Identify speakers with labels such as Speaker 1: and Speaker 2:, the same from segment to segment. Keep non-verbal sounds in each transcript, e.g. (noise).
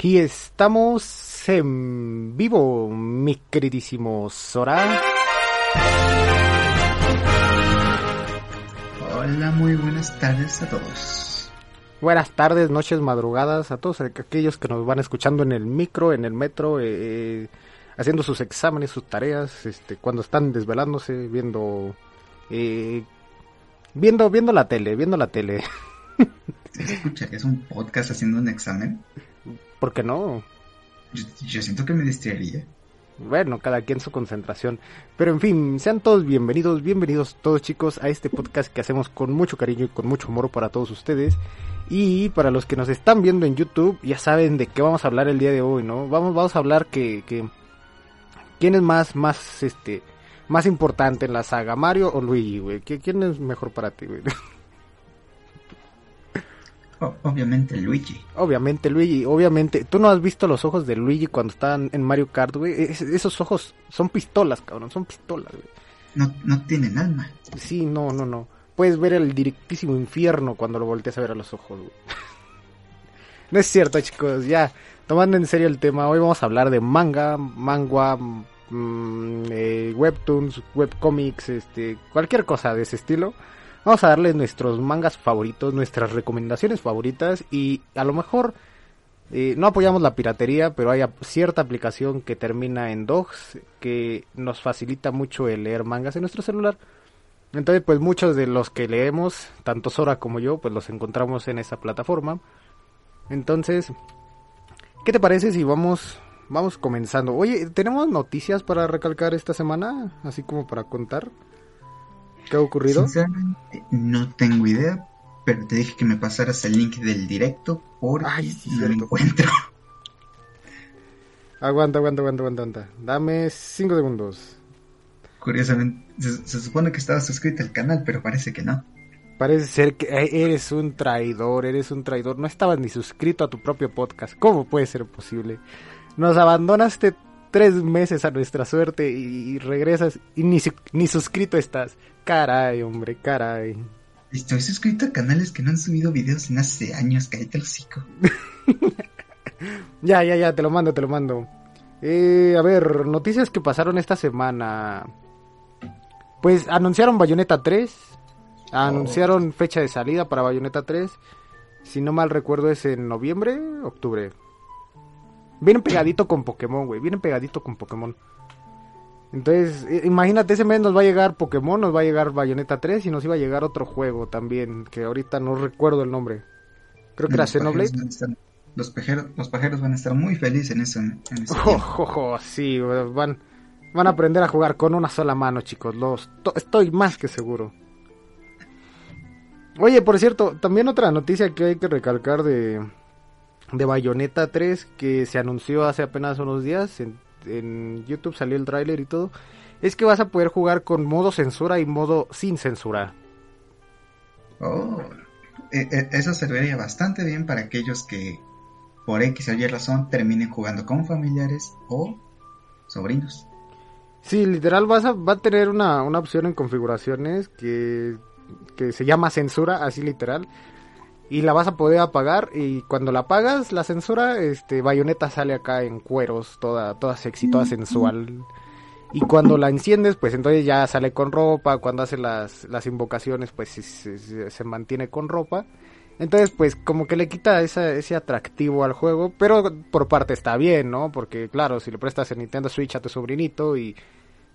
Speaker 1: Aquí estamos en vivo, mi queridísimo Sora.
Speaker 2: Hola, muy buenas tardes a todos.
Speaker 1: Buenas tardes, noches, madrugadas a todos aquellos que nos van escuchando en el micro, en el metro, eh, haciendo sus exámenes, sus tareas, este, cuando están desvelándose, viendo, eh, viendo, viendo la tele, viendo la tele. (laughs)
Speaker 2: ¿Se escucha que es un podcast haciendo un examen?
Speaker 1: ¿Por qué no?
Speaker 2: Yo, siento que me distraería.
Speaker 1: Bueno, cada quien su concentración. Pero en fin, sean todos bienvenidos, bienvenidos todos chicos a este podcast que hacemos con mucho cariño y con mucho amor para todos ustedes. Y para los que nos están viendo en YouTube, ya saben de qué vamos a hablar el día de hoy, ¿no? Vamos, vamos a hablar que, que quién es más, más, este, más importante en la saga, Mario o Luigi, güey. ¿Quién es mejor para ti, güey? (laughs) (laughs)
Speaker 2: obviamente Luigi.
Speaker 1: Obviamente Luigi, obviamente. ¿Tú no has visto los ojos de Luigi cuando están en Mario Kart, güey? esos ojos son pistolas, cabrón, son pistolas, güey.
Speaker 2: No, no tienen alma.
Speaker 1: Sí, no, no, no. Puedes ver el directísimo infierno cuando lo volteas a ver a los ojos, güey. (laughs) no es cierto, chicos, ya. Tomando en serio el tema, hoy vamos a hablar de manga, manga, mmm, eh, webtoons, webcomics, este, cualquier cosa de ese estilo. Vamos a darles nuestros mangas favoritos, nuestras recomendaciones favoritas y a lo mejor eh, no apoyamos la piratería, pero hay cierta aplicación que termina en Dogs que nos facilita mucho el leer mangas en nuestro celular. Entonces, pues muchos de los que leemos, tanto Sora como yo, pues los encontramos en esa plataforma. Entonces, ¿qué te parece si vamos vamos comenzando? Oye, ¿tenemos noticias para recalcar esta semana? Así como para contar. ¿Qué ha ocurrido?
Speaker 2: Sinceramente, no tengo idea, pero te dije que me pasaras el link del directo porque
Speaker 1: Ay,
Speaker 2: no lo encuentro. (laughs)
Speaker 1: Aguanta, aguanta, aguanta, aguanta, Dame 5 segundos.
Speaker 2: Curiosamente, se, supone que estabas suscrito al canal, pero parece que no.
Speaker 1: Parece ser que eh, eres un traidor, eres un traidor. No estabas ni suscrito a tu propio podcast. ¿Cómo puede ser posible? Nos abandonaste tres meses a nuestra suerte y, regresas y ni, ni suscrito estás. Caray, hombre, caray.
Speaker 2: Estoy suscrito a canales que no han subido videos en hace años, cállate el hocico. (laughs)
Speaker 1: ya, ya, ya, te lo mando, te lo mando. Eh, a ver, noticias que pasaron esta semana. Pues anunciaron Bayonetta 3. Anunciaron fecha de salida para Bayonetta 3. Si no mal recuerdo es en noviembre, octubre. Vienen pegadito con Pokémon, güey. Vienen pegadito con Pokémon. Entonces, imagínate, ese mes nos va a llegar Pokémon, nos va a llegar Bayonetta 3 y nos iba a llegar otro juego también, que ahorita no recuerdo el nombre. Creo que era Xenoblade.
Speaker 2: los, pajeros, los pajeros van a estar muy felices en eso. En (laughs)
Speaker 1: oh, sí, van, van a aprender a jugar con una sola mano, chicos. Los, estoy más que seguro. Oye, por cierto, también otra noticia que hay que recalcar de, de Bayonetta 3 que se anunció hace apenas unos días en en YouTube salió el tráiler y todo, es que vas a poder jugar con modo censura y modo sin censura.
Speaker 2: Oh, e, e, eso serviría bastante bien para aquellos que por X o Y razón terminen jugando con familiares o sobrinos.
Speaker 1: Sí, literal vas a, va a tener una, una opción en configuraciones que, que se llama censura, así literal, y la vas a poder apagar y cuando la apagas la censura este bayoneta sale acá en cueros toda toda sexy toda sensual. Y cuando la enciendes pues entonces ya sale con ropa cuando hace las, las invocaciones pues se, mantiene con ropa. Entonces pues como que le quita ese atractivo al juego pero por parte está bien no porque claro si le prestas el Nintendo Switch a tu sobrinito y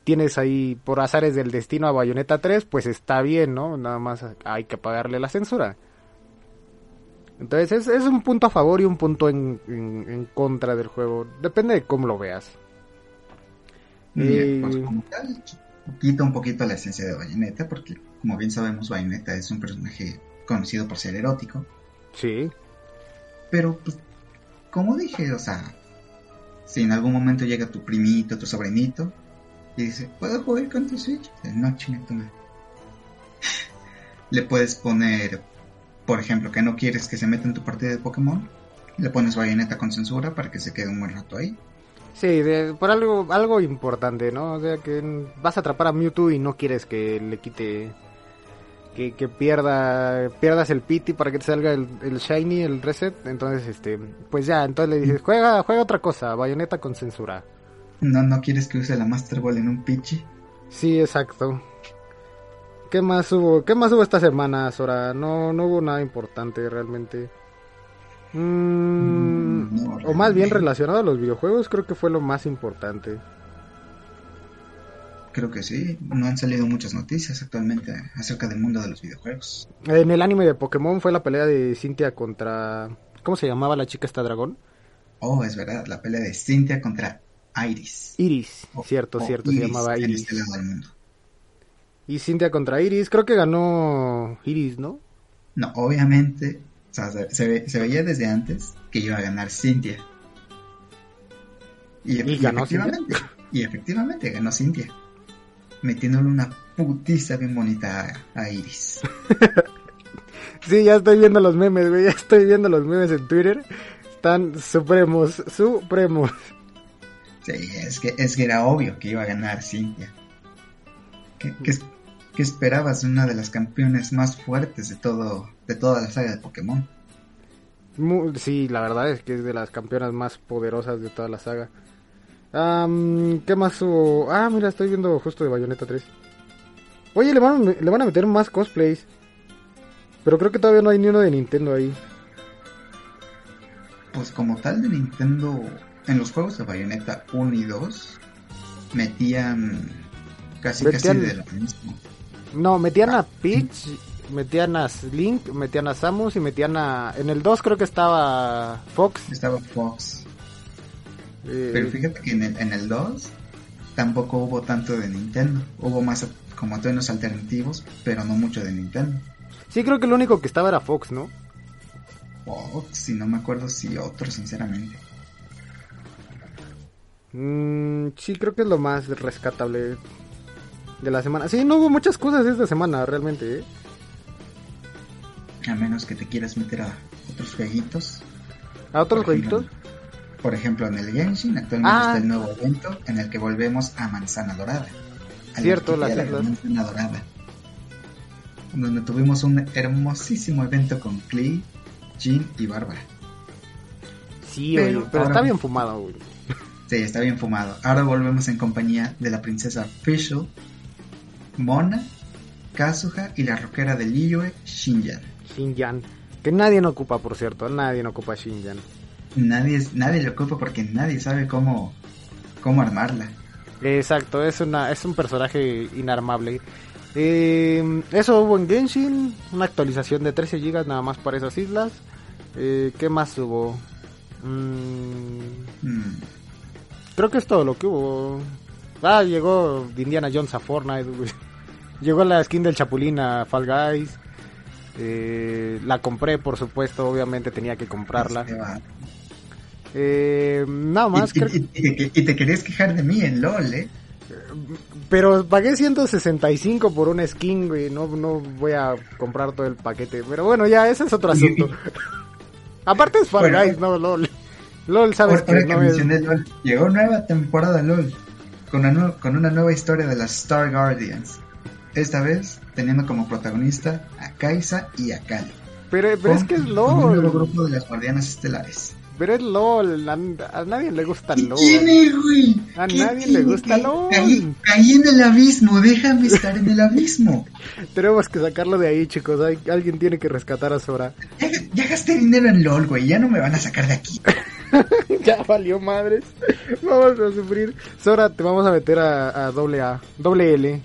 Speaker 1: tienes ahí por azares del destino a Bayonetta 3 pues está bien no nada más hay que pagarle la censura entonces es, un punto a favor y un punto en, contra del juego. Depende de cómo lo veas.
Speaker 2: Eh, pues, como tal, quita un poquito la esencia de Bayonetta, porque como bien sabemos, Bayonetta es un personaje conocido por ser erótico.
Speaker 1: Sí.
Speaker 2: Pero, pues, como dije, o sea, si en algún momento llega tu primito, tu sobrinito, y dice, ¿puedo jugar con tu Switch? No, chinga (laughs) Le puedes poner por ejemplo, que no quieres que se meta en tu partida de Pokémon, le pones bayoneta con censura para que se quede un buen rato ahí.
Speaker 1: Sí, por algo algo importante, ¿no? O sea, que vas a atrapar a Mewtwo y no quieres que le quite que, que pierda pierdas el pity para que te salga el, el shiny, el reset. Entonces, este, pues ya, entonces le dices, juega, juega otra cosa, bayoneta con censura.
Speaker 2: ¿No, ¿No quieres que use la Master Ball en un Pichi?
Speaker 1: Sí, exacto. ¿Qué más hubo? ¿Qué más hubo esta semana, Sora? No, no hubo nada importante realmente. Mm,
Speaker 2: No,
Speaker 1: o más bien relacionado a los videojuegos, creo que fue lo más importante.
Speaker 2: Creo que sí. No han salido muchas noticias actualmente acerca del mundo de los videojuegos.
Speaker 1: En el anime de Pokémon fue la pelea de Cynthia contra... ¿Cómo se llamaba la chica esta dragón?
Speaker 2: Oh, es verdad, la pelea de Cynthia contra Iris.
Speaker 1: Iris,
Speaker 2: O-
Speaker 1: cierto, cierto, se
Speaker 2: Iris
Speaker 1: llamaba
Speaker 2: en
Speaker 1: Iris.
Speaker 2: este lado del mundo.
Speaker 1: Y Cynthia contra Iris, creo que ganó Iris, ¿no?
Speaker 2: No, obviamente, o sea, se, se ve- se veía desde antes que iba a ganar Cynthia. Y,
Speaker 1: ¿Y ganó
Speaker 2: efectivamente, y efectivamente ganó Cynthia. Metiéndole una putiza bien bonita a, a Iris. (laughs)
Speaker 1: Sí, ya estoy viendo los memes, güey, ya estoy viendo los memes en Twitter. Están supremos, supremos.
Speaker 2: Sí, es que, es que era obvio que iba a ganar Cynthia. ¿Qué, qué es- qué esperabas de una de las campeones más fuertes de todo de toda la saga de Pokémon?
Speaker 1: Sí, la verdad es que es de las campeonas más poderosas de toda la saga. Am, ¿Qué más hubo? Ah, mira, estoy viendo justo de Bayonetta 3. Oye, le van, a, le van a meter más cosplays. Pero creo que todavía no hay ni uno de Nintendo ahí.
Speaker 2: Pues como tal de Nintendo, en los juegos de Bayonetta 1 y 2, metían casi
Speaker 1: Metían-
Speaker 2: casi de lo mismo.
Speaker 1: No, metían a Peach, metían a Link, metían a Samus y metían a... En el 2 creo que estaba Fox.
Speaker 2: Estaba Fox.
Speaker 1: eh,
Speaker 2: Pero fíjate que en el, en el 2 tampoco hubo tanto de Nintendo. Hubo más como tonos alternativos, pero no mucho de Nintendo.
Speaker 1: Sí, creo que el único que estaba era Fox, ¿no?
Speaker 2: Fox, si no me acuerdo si otro, sinceramente.
Speaker 1: Mm, sí, creo que es lo más rescatable de la semana. Sí, no hubo muchas cosas esta semana, realmente. ¿eh?
Speaker 2: A menos que te quieras meter a otros jueguitos.
Speaker 1: ¿A otros
Speaker 2: Por ejemplo,
Speaker 1: jueguitos?
Speaker 2: Por ejemplo, en el Genshin actualmente
Speaker 1: Ah.
Speaker 2: está el nuevo evento en el que volvemos a Manzana Dorada.
Speaker 1: Cierto,
Speaker 2: la
Speaker 1: islas.
Speaker 2: Manzana Dorada. Donde tuvimos un hermosísimo evento con Klee, Jin y Bárbara.
Speaker 1: Sí,
Speaker 2: Pero
Speaker 1: oye, pero está bien fumado, güey.
Speaker 2: Sí, está bien fumado. Ahora volvemos en compañía de la princesa Fischl, Mona, Kazuha y la rockera de Liyue, Shinjan.
Speaker 1: Xinjiang. Que nadie no ocupa, por cierto. Nadie no ocupa Xinjiang.
Speaker 2: Nadie, es- nadie le ocupa porque nadie sabe cómo, cómo armarla.
Speaker 1: Exacto, es, una, es un personaje inarmable. Eh, eso hubo en Genshin. Una actualización de 13 GB nada más para esas islas. Eh, ¿Qué más hubo? Mm,
Speaker 2: Mm,
Speaker 1: Creo que es todo lo que hubo. Ah, llegó Indiana Jones a Fortnite. güey. (laughs) Llegó la skin del Chapulín a Fall Guys. Eh, la compré, por supuesto. Obviamente tenía que comprarla. Eh, nada más.
Speaker 2: y, y- y- y- y te querías quejar de mí en LOL, ¿eh?
Speaker 1: Pero pagué 165 por una skin, güey. No, no voy a comprar todo el paquete. Pero bueno, ya, ese es otro asunto. (laughs) Aparte es Fall
Speaker 2: Bueno.
Speaker 1: Guys, no LOL. LOL, sabes que
Speaker 2: que
Speaker 1: no es...
Speaker 2: LOL, llegó nueva temporada LOL con una, con una nueva historia de las Star Guardians. Esta vez teniendo como protagonista a Kaisa y a Kali.
Speaker 1: Pero, pero es
Speaker 2: Con-
Speaker 1: que es
Speaker 2: con un nuevo
Speaker 1: LOL.
Speaker 2: grupo de las guardianas estelares.
Speaker 1: Pero es LOL. A, a nadie le gusta
Speaker 2: ¿Qué
Speaker 1: LOL.
Speaker 2: tiene, güey?
Speaker 1: A
Speaker 2: ¿Qué
Speaker 1: nadie le
Speaker 2: tiene?
Speaker 1: gusta
Speaker 2: ¿Qué?
Speaker 1: LOL.
Speaker 2: Caí, caí en el abismo, déjame estar en el abismo. (laughs)
Speaker 1: Tenemos que sacarlo de ahí, chicos. Hay- alguien tiene que rescatar a Sora.
Speaker 2: Ya, ya gasté dinero en LOL, güey, ya no me van a sacar de aquí. (laughs) (laughs)
Speaker 1: ya valió madres. Vamos a sufrir. Sora, te vamos a meter a, a doble A. Doble L.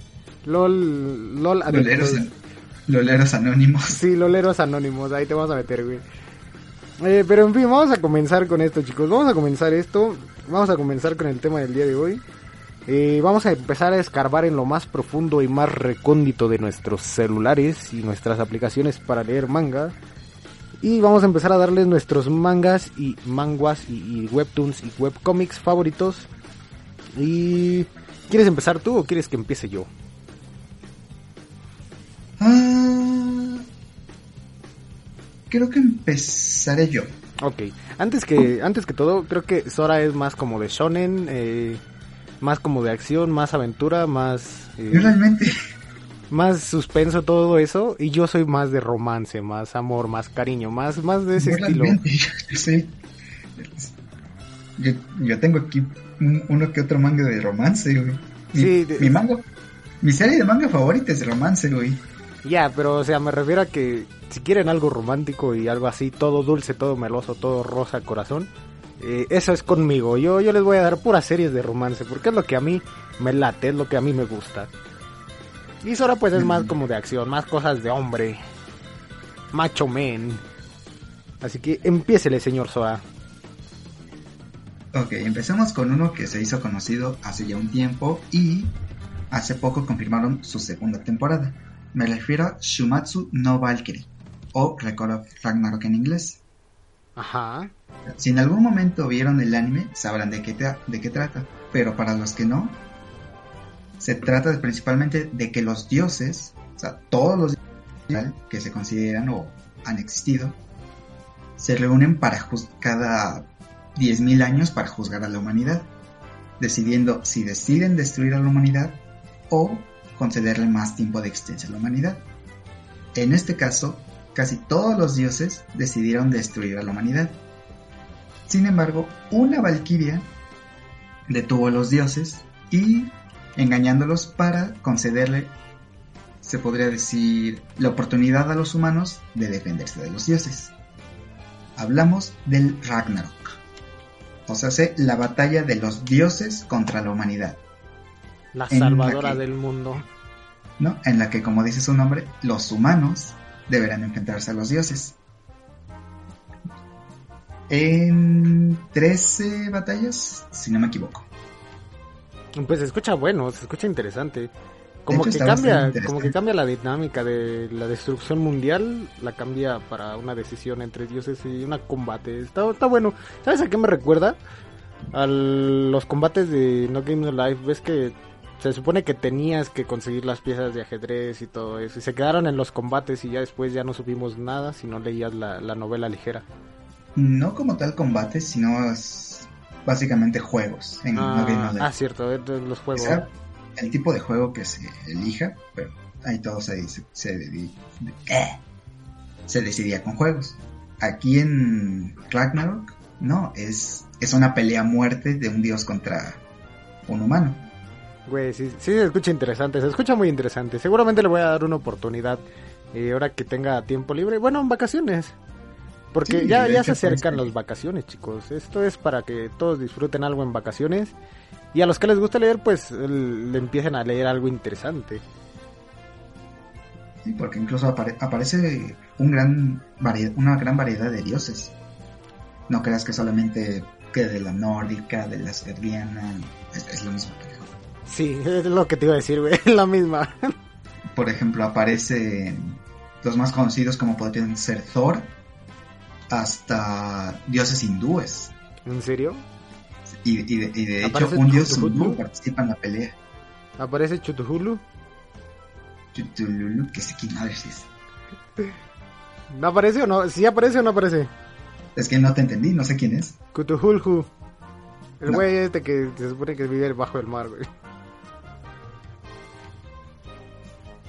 Speaker 1: LOL. LOL
Speaker 2: Loleros, loleros anónimos.
Speaker 1: Sí, loleros anónimos, ahí te vamos a meter, güey. Eh, pero en fin, vamos a comenzar con esto, chicos. Vamos a comenzar esto. Vamos a comenzar con el tema del día de hoy. Eh, vamos a empezar a escarbar en lo más profundo y más recóndito de nuestros celulares y nuestras aplicaciones para leer manga. Y vamos a empezar a darles nuestros mangas y manguas y, y webtoons y webcomics favoritos. Y ¿quieres empezar tú o quieres que empiece yo?
Speaker 2: Ah, creo que empezaré yo.
Speaker 1: Ok, antes que, antes que todo, creo que Sora es más como de shonen, eh, más como de acción, más aventura, más... eh,
Speaker 2: Yo realmente,
Speaker 1: más suspenso todo eso y yo soy más de romance, más amor, más cariño, más más de ese estilo. (laughs)
Speaker 2: Yo. Yo, yo tengo aquí un- uno que otro manga de romance, güey. Mi,
Speaker 1: Sí, de-
Speaker 2: mi manga, mi serie de manga favorita es de romance, güey.
Speaker 1: Ya, pero o sea, me refiero a que si quieren algo romántico y algo así, todo dulce, todo meloso, todo rosa corazón, eh, eso es conmigo. Yo, yo les voy a dar puras series de romance, porque es lo que a mí me late, es lo que a mí me gusta. Y Sora pues es más como de acción, más cosas de hombre, macho men. Así que empiécele, señor Sora.
Speaker 2: Ok, empecemos con uno que se hizo conocido hace ya un tiempo y hace poco confirmaron su segunda temporada. Me refiero a Shumatsu no Valkyrie o Record of Ragnarok en inglés.
Speaker 1: Ajá.
Speaker 2: Si en algún momento vieron el anime, sabrán de qué, de qué trata, pero para los que no, se trata principalmente de que los dioses, o sea, todos los dioses que se consideran o han existido, se reúnen para cada 10.000 años para juzgar a la humanidad, decidiendo si deciden destruir a la humanidad o concederle más tiempo de existencia a la humanidad. En este caso, casi todos los dioses decidieron destruir a la humanidad. Sin embargo, una valquiria detuvo a los dioses y engañándolos para concederle, se podría decir, la oportunidad a los humanos de defenderse de los dioses. Hablamos del Ragnarok, o sea, se- la batalla de los dioses contra la humanidad,
Speaker 1: La salvadora
Speaker 2: que-
Speaker 1: del mundo.
Speaker 2: ¿no? En la que, como dice su nombre, los humanos deberán enfrentarse a los dioses. En 13 batallas, si no me equivoco.
Speaker 1: Pues se escucha bueno, se escucha interesante. Como
Speaker 2: hecho,
Speaker 1: que cambia, como que cambia la dinámica de la destrucción mundial, la cambia para una decisión entre dioses y un combate. Está, está bueno. ¿Sabes a qué me recuerda? A los combates de No Game No Life. Ves que se supone que tenías que conseguir las piezas de ajedrez y todo eso. Y se quedaron en los combates y ya después ya no supimos nada si no leías la, la novela ligera.
Speaker 2: No como tal combate, sino es básicamente juegos. En No Game
Speaker 1: Ah, ah, cierto, los juegos.
Speaker 2: El tipo de juego que se elija, pero ahí todo se, se, se, eh, se decidía con juegos. Aquí en Ragnarok, no, es, es una pelea a muerte de un dios contra un humano.
Speaker 1: Güey, sí, sí se escucha interesante, se escucha muy interesante. Seguramente le voy a dar una oportunidad eh, ahora que tenga tiempo libre. Bueno, en vacaciones. Porque
Speaker 2: Sí,
Speaker 1: ya, se acercan
Speaker 2: pues,
Speaker 1: las vacaciones, chicos. Esto es para que todos disfruten algo en vacaciones. Y a los que les gusta leer, pues le empiecen a leer algo interesante.
Speaker 2: Sí, porque incluso apare- aparece un gran una gran variedad de dioses. No creas que solamente que de la nórdica, de la asgardiana, es, es lo mismo.
Speaker 1: Sí, es lo que te iba a decir, güey. (laughs) La misma.
Speaker 2: Por ejemplo, aparecen los más conocidos como podrían ser Thor, hasta dioses hindúes.
Speaker 1: ¿En serio?
Speaker 2: Y, y de, y de hecho,
Speaker 1: ¿Aparece
Speaker 2: un dios hindú participa en la pelea.
Speaker 1: ¿Aparece Chutuhulu?
Speaker 2: Cthulhu, que sé quién es.
Speaker 1: ¿No aparece o no? ¿Sí aparece o no aparece?
Speaker 2: Es que no te entendí, no sé quién es.
Speaker 1: Cthulhu. El
Speaker 2: No.
Speaker 1: güey este que se supone que vive bajo el mar, güey.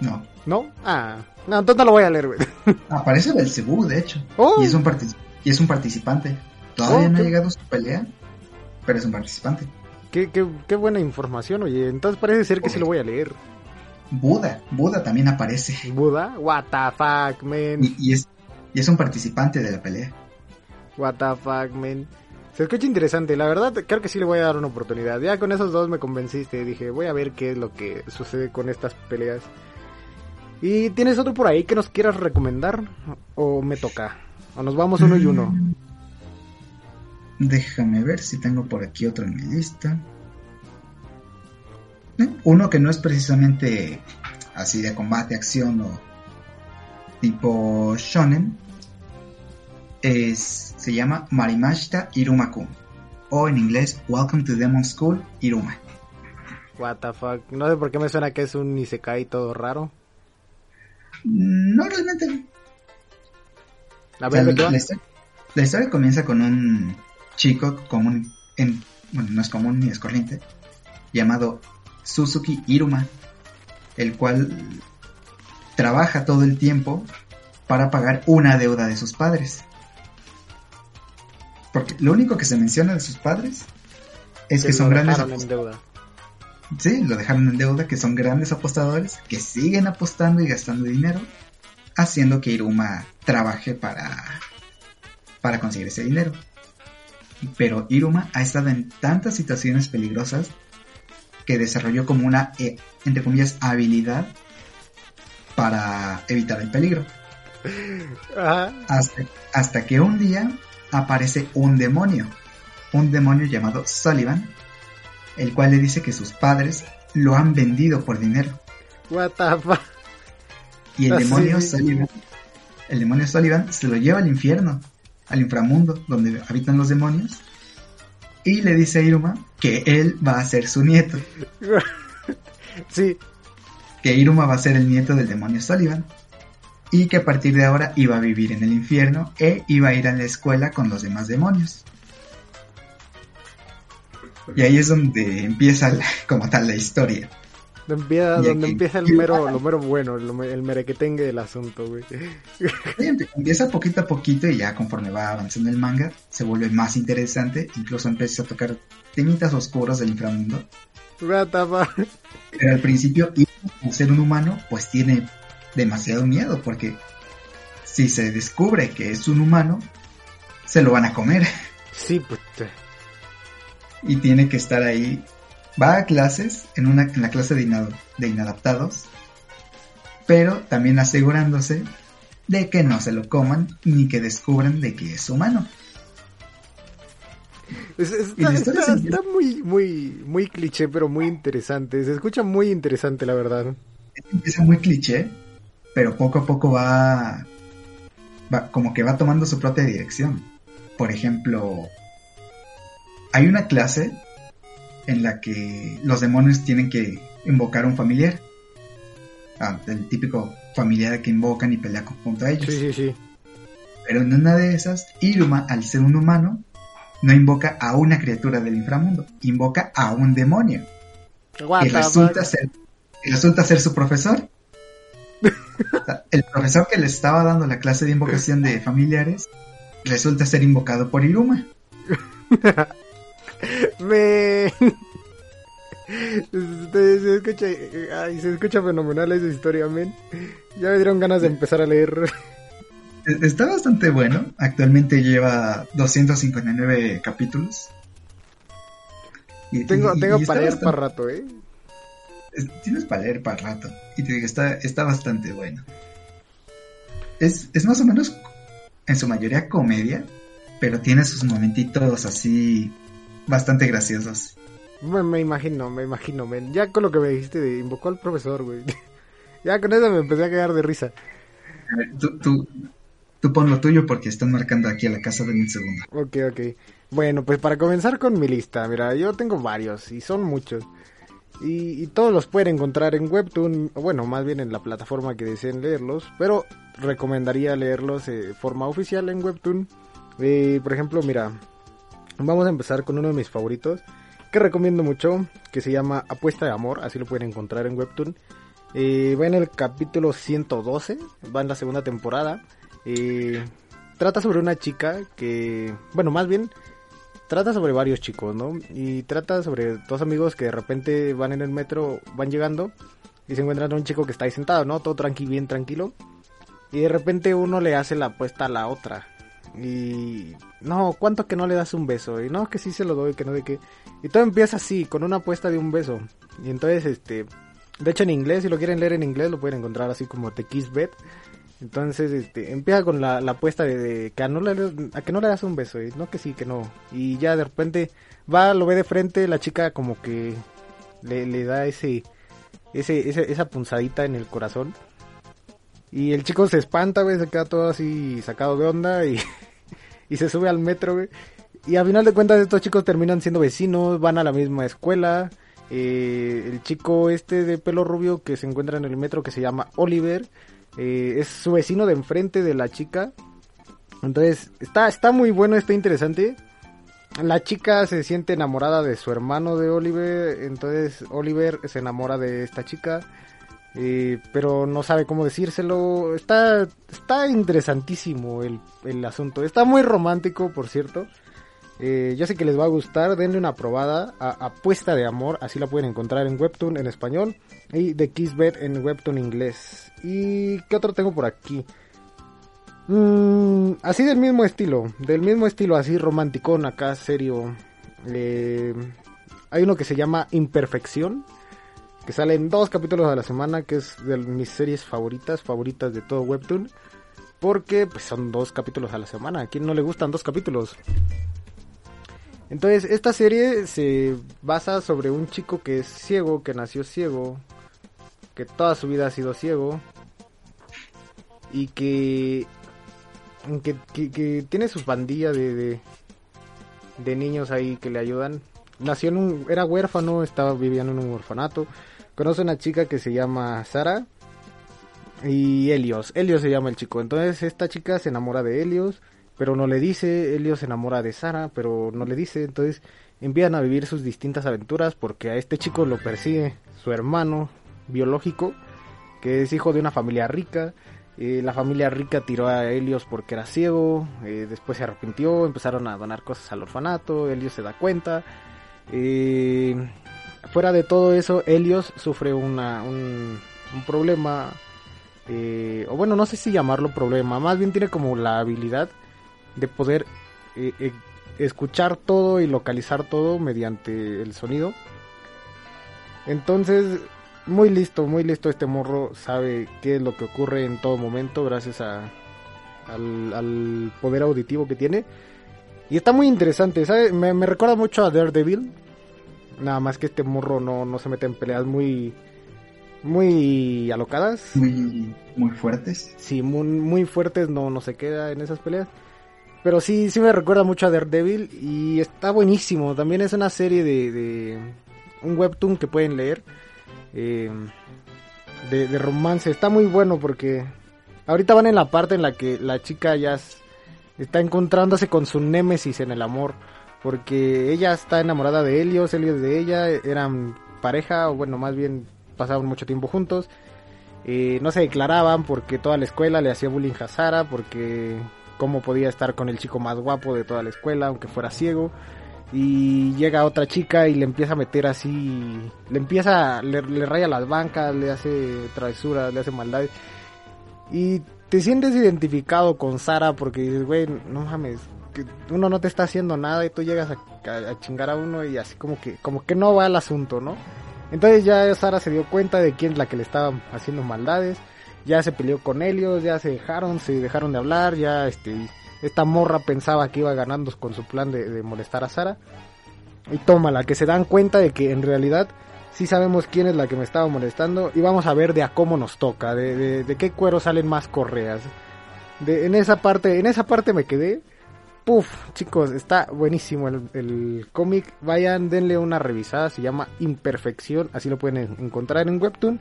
Speaker 2: No.
Speaker 1: ¿No? Ah, no, entonces no lo voy a leer, güey. (laughs)
Speaker 2: Aparece Belzebú, de hecho.
Speaker 1: Oh.
Speaker 2: Y, es un partic- y es un participante. Todavía
Speaker 1: Oh,
Speaker 2: no ha llegado su pelea, pero es un participante.
Speaker 1: Qué, qué, qué buena información, oye. Entonces parece ser que sí lo voy a leer.
Speaker 2: Buda, Buda también aparece.
Speaker 1: Buda, what the fuck, man.
Speaker 2: Y, y es, y es un participante de la pelea.
Speaker 1: What the fuck, man. Se escucha interesante, la verdad creo que sí le voy a dar una oportunidad. Ya con esos dos me convenciste, dije, voy a ver qué es lo que sucede con estas peleas. ¿Y tienes otro por ahí que nos quieras recomendar? ¿O me toca? ¿O nos vamos uno y uno?
Speaker 2: Mm, Déjame ver si tengo por aquí otro en mi lista. Eh, Uno que no es precisamente así de combate, acción o tipo shonen. Es, se llama Marimashita Irumaku. O en inglés, Welcome to Demon School Iruma.
Speaker 1: What the fuck. No sé por qué me suena que es un Isekai todo raro.
Speaker 2: No realmente. La, historia, la historia comienza con un chico común, en, bueno, no es común ni es corriente, llamado Suzuki Iruma, el cual trabaja todo el tiempo para pagar una deuda de sus padres. Porque lo único que se menciona de sus padres es que, son grandes
Speaker 1: en deuda.
Speaker 2: Sí, lo dejaron en deuda, que son grandes apostadores, que siguen apostando y gastando dinero, haciendo que Iruma trabaje para, para conseguir ese dinero. Pero Iruma ha estado en tantas situaciones peligrosas que desarrolló como una, eh, entre comillas, habilidad para evitar el peligro. Hasta, hasta que un día aparece un demonio, un demonio llamado Sullivan, el cual le dice que sus padres lo han vendido por dinero.
Speaker 1: What the fuck?
Speaker 2: Y el demonio Sullivan, el demonio Sullivan se lo lleva al infierno, al inframundo, donde habitan los demonios, y le dice a Iruma que él va a ser su nieto. (laughs)
Speaker 1: sí.
Speaker 2: Que Iruma va a ser el nieto del demonio Sullivan. Y que a partir de ahora iba a vivir en el infierno e iba a ir a la escuela con los demás demonios. Y ahí es donde empieza como tal la historia.
Speaker 1: Empieza, donde empieza el mero, lo mero bueno, el merequetengue del asunto, güey.
Speaker 2: empieza poquito a poquito y ya conforme va avanzando el manga, se vuelve más interesante, incluso empieza a tocar temitas oscuros del inframundo.
Speaker 1: Pero
Speaker 2: al principio, ser un humano, pues tiene demasiado miedo, porque si se descubre que es un humano, se lo van a comer.
Speaker 1: Sí, pues
Speaker 2: y tiene que estar ahí. Va a clases, en, una, en la clase de, de inadaptados, pero también asegurándose de que no se lo coman ni que descubran de que es humano.
Speaker 1: está, muy, muy, muy cliché, pero muy interesante. Se escucha muy interesante, la verdad.
Speaker 2: Empieza muy cliché, pero poco a poco va, va, como que va tomando su propia dirección. Por ejemplo, hay una clase en la que los demonios tienen que invocar a un familiar. Ah, el típico familiar que invocan y pelea contra ellos.
Speaker 1: Sí, sí, sí.
Speaker 2: Pero en una de esas, Iruma, al ser un humano, no invoca a una criatura del inframundo, invoca a un demonio. Y resulta ser, resulta ser su profesor. (laughs) el profesor que le estaba dando la clase de invocación de familiares resulta ser invocado por Iruma. (laughs)
Speaker 1: Me... Se, escucha, ay, se escucha fenomenal esa historia, men. Ya me dieron ganas de empezar a leer.
Speaker 2: Está bastante bueno. Actualmente lleva 259 capítulos.
Speaker 1: Y, tengo tengo para leer para rato, ¿eh?
Speaker 2: Tienes para leer para rato. Y te digo, está, está bastante bueno. Es, es más o menos en su mayoría comedia, pero tiene sus momentitos así bastante graciosos.
Speaker 1: Me, imagino, me imagino, Ya con lo que me dijiste de invocó al profesor, güey. (laughs) ya con eso me empecé a quedar de risa.
Speaker 2: Tú, tú, tú pon lo tuyo porque están marcando aquí a la casa de mi segundo.
Speaker 1: Ok, ok. Bueno, pues para comenzar con mi lista, mira, yo tengo varios y son muchos. Y, todos los pueden encontrar en Webtoon, bueno, más bien en la plataforma que deseen leerlos, pero recomendaría leerlos de forma oficial en Webtoon. Eh, por ejemplo, mira, Vamos a empezar con uno de mis favoritos que recomiendo mucho, que se llama Apuesta de Amor, así lo pueden encontrar en Webtoon. Eh, va en el capítulo 112, va en la segunda temporada. Eh, trata sobre una chica que, bueno, más bien, trata sobre varios chicos, ¿no? Y trata sobre dos amigos que de repente van en el metro, van llegando y se encuentran a un chico que está ahí sentado, ¿no? Todo tranquilo, bien tranquilo. Y de repente uno le hace la apuesta a la otra. Y no, ¿cuánto que no le das un beso? Y no, que sí se lo doy, que no de qué. Y todo empieza así, con una apuesta de un beso. Y entonces, este, de hecho en inglés, si lo quieren leer en inglés, lo pueden encontrar así como The Kiss Bet. Entonces, este, empieza con la, apuesta de, que a, no le, a que no le das un beso, y no que sí, que no. Y ya de repente va, lo ve de frente, la chica como que le, le da ese, ese, esa punzadita en el corazón. Y el chico se espanta, güey, se queda todo así sacado de onda y, (laughs) y se sube al metro. Y a final de cuentas estos chicos terminan siendo vecinos, van a la misma escuela. Eh, el chico este de pelo rubio que se encuentra en el metro que se llama Oliver eh, es su vecino de enfrente de la chica. Entonces está, está muy bueno, está interesante. La chica se siente enamorada de su hermano de Oliver, entonces Oliver se enamora de esta chica eh, pero no sabe cómo decírselo. Está, está interesantísimo el, el asunto. Está muy romántico, por cierto. Eh, yo sé que les va a gustar, denle una probada a Apuesta de Amor, así la pueden encontrar en Webtoon en español y de Kissbed en Webtoon inglés. ¿Y qué otro tengo por aquí? Mm, así del mismo estilo, del mismo estilo, así romanticón acá, serio. Eh, hay uno que se llama Imperfección, que sale en dos capítulos a la semana, que es de mis series favoritas, favoritas de todo Webtoon. Porque pues, son dos capítulos a la semana. ¿A quién no le gustan dos capítulos? Entonces, esta serie se basa sobre un chico que es ciego, que nació ciego, que toda su vida ha sido ciego y que que, tiene sus bandillas de, de, niños ahí que le ayudan. Nació en un, era huérfano, estaba viviendo en un orfanato. Conoce a una chica que se llama Sara y Helios. Helios se llama el chico. Entonces esta chica se enamora de Helios, pero no le dice. Helios se enamora de Sara, pero no le dice. Entonces envían a vivir sus distintas aventuras porque a este chico lo persigue su hermano biológico, que es hijo de una familia rica eh, la familia rica tiró a Helios porque era ciego, eh, después se arrepintió, empezaron a donar cosas al orfanato, Helios se da cuenta. Eh, fuera de todo eso, Helios sufre una, un, problema, o bueno, no sé si llamarlo problema, más bien tiene como la habilidad de poder escuchar todo y localizar todo mediante el sonido. Entonces, muy listo, muy listo este morro, sabe qué es lo que ocurre en todo momento gracias a, al, poder auditivo que tiene. Y está muy interesante, ¿sabe? Me, recuerda mucho a Daredevil. Nada más que este morro no, no se mete en peleas muy muy alocadas.
Speaker 2: Muy, muy fuertes.
Speaker 1: Sí, muy, muy fuertes, no, no se queda en esas peleas. Pero sí, sí me recuerda mucho a Daredevil y está buenísimo. También es una serie de, de un webtoon que pueden leer eh, de, romance. Está muy bueno porque ahorita van en la parte en la que la chica ya está encontrándose con su némesis en el amor. Porque ella está enamorada de Helios, Helios de ella, eran pareja, o bueno, más bien pasaban mucho tiempo juntos. Eh, no se declaraban porque toda la escuela le hacía bullying a Sara, porque cómo podía estar con el chico más guapo de toda la escuela, aunque fuera ciego y llega otra chica y le empieza a meter así, le empieza, le, raya las bancas, le hace travesuras, le hace maldades. Y te sientes identificado con Sara porque dices, güey, no mames, que uno no te está haciendo nada y tú llegas a, chingar a uno y así como que, como que no va el asunto, ¿no? Entonces ya Sara se dio cuenta de quién es la que le estaba haciendo maldades, ya se peleó con ellos, ya se dejaron, se dejaron de hablar, ya este esta morra pensaba que iba ganando con su plan de, molestar a Sara. Y tómala, que se dan cuenta de que en realidad sí sabemos quién es la que me estaba molestando. Y vamos a ver de a cómo nos toca, de, de, qué cuero salen más correas. De, en esa parte, en esa parte me quedé. Puf, chicos, está buenísimo el, el cómic. Vayan, denle una revisada. Se llama Imperfección. Así lo pueden encontrar en Webtoon.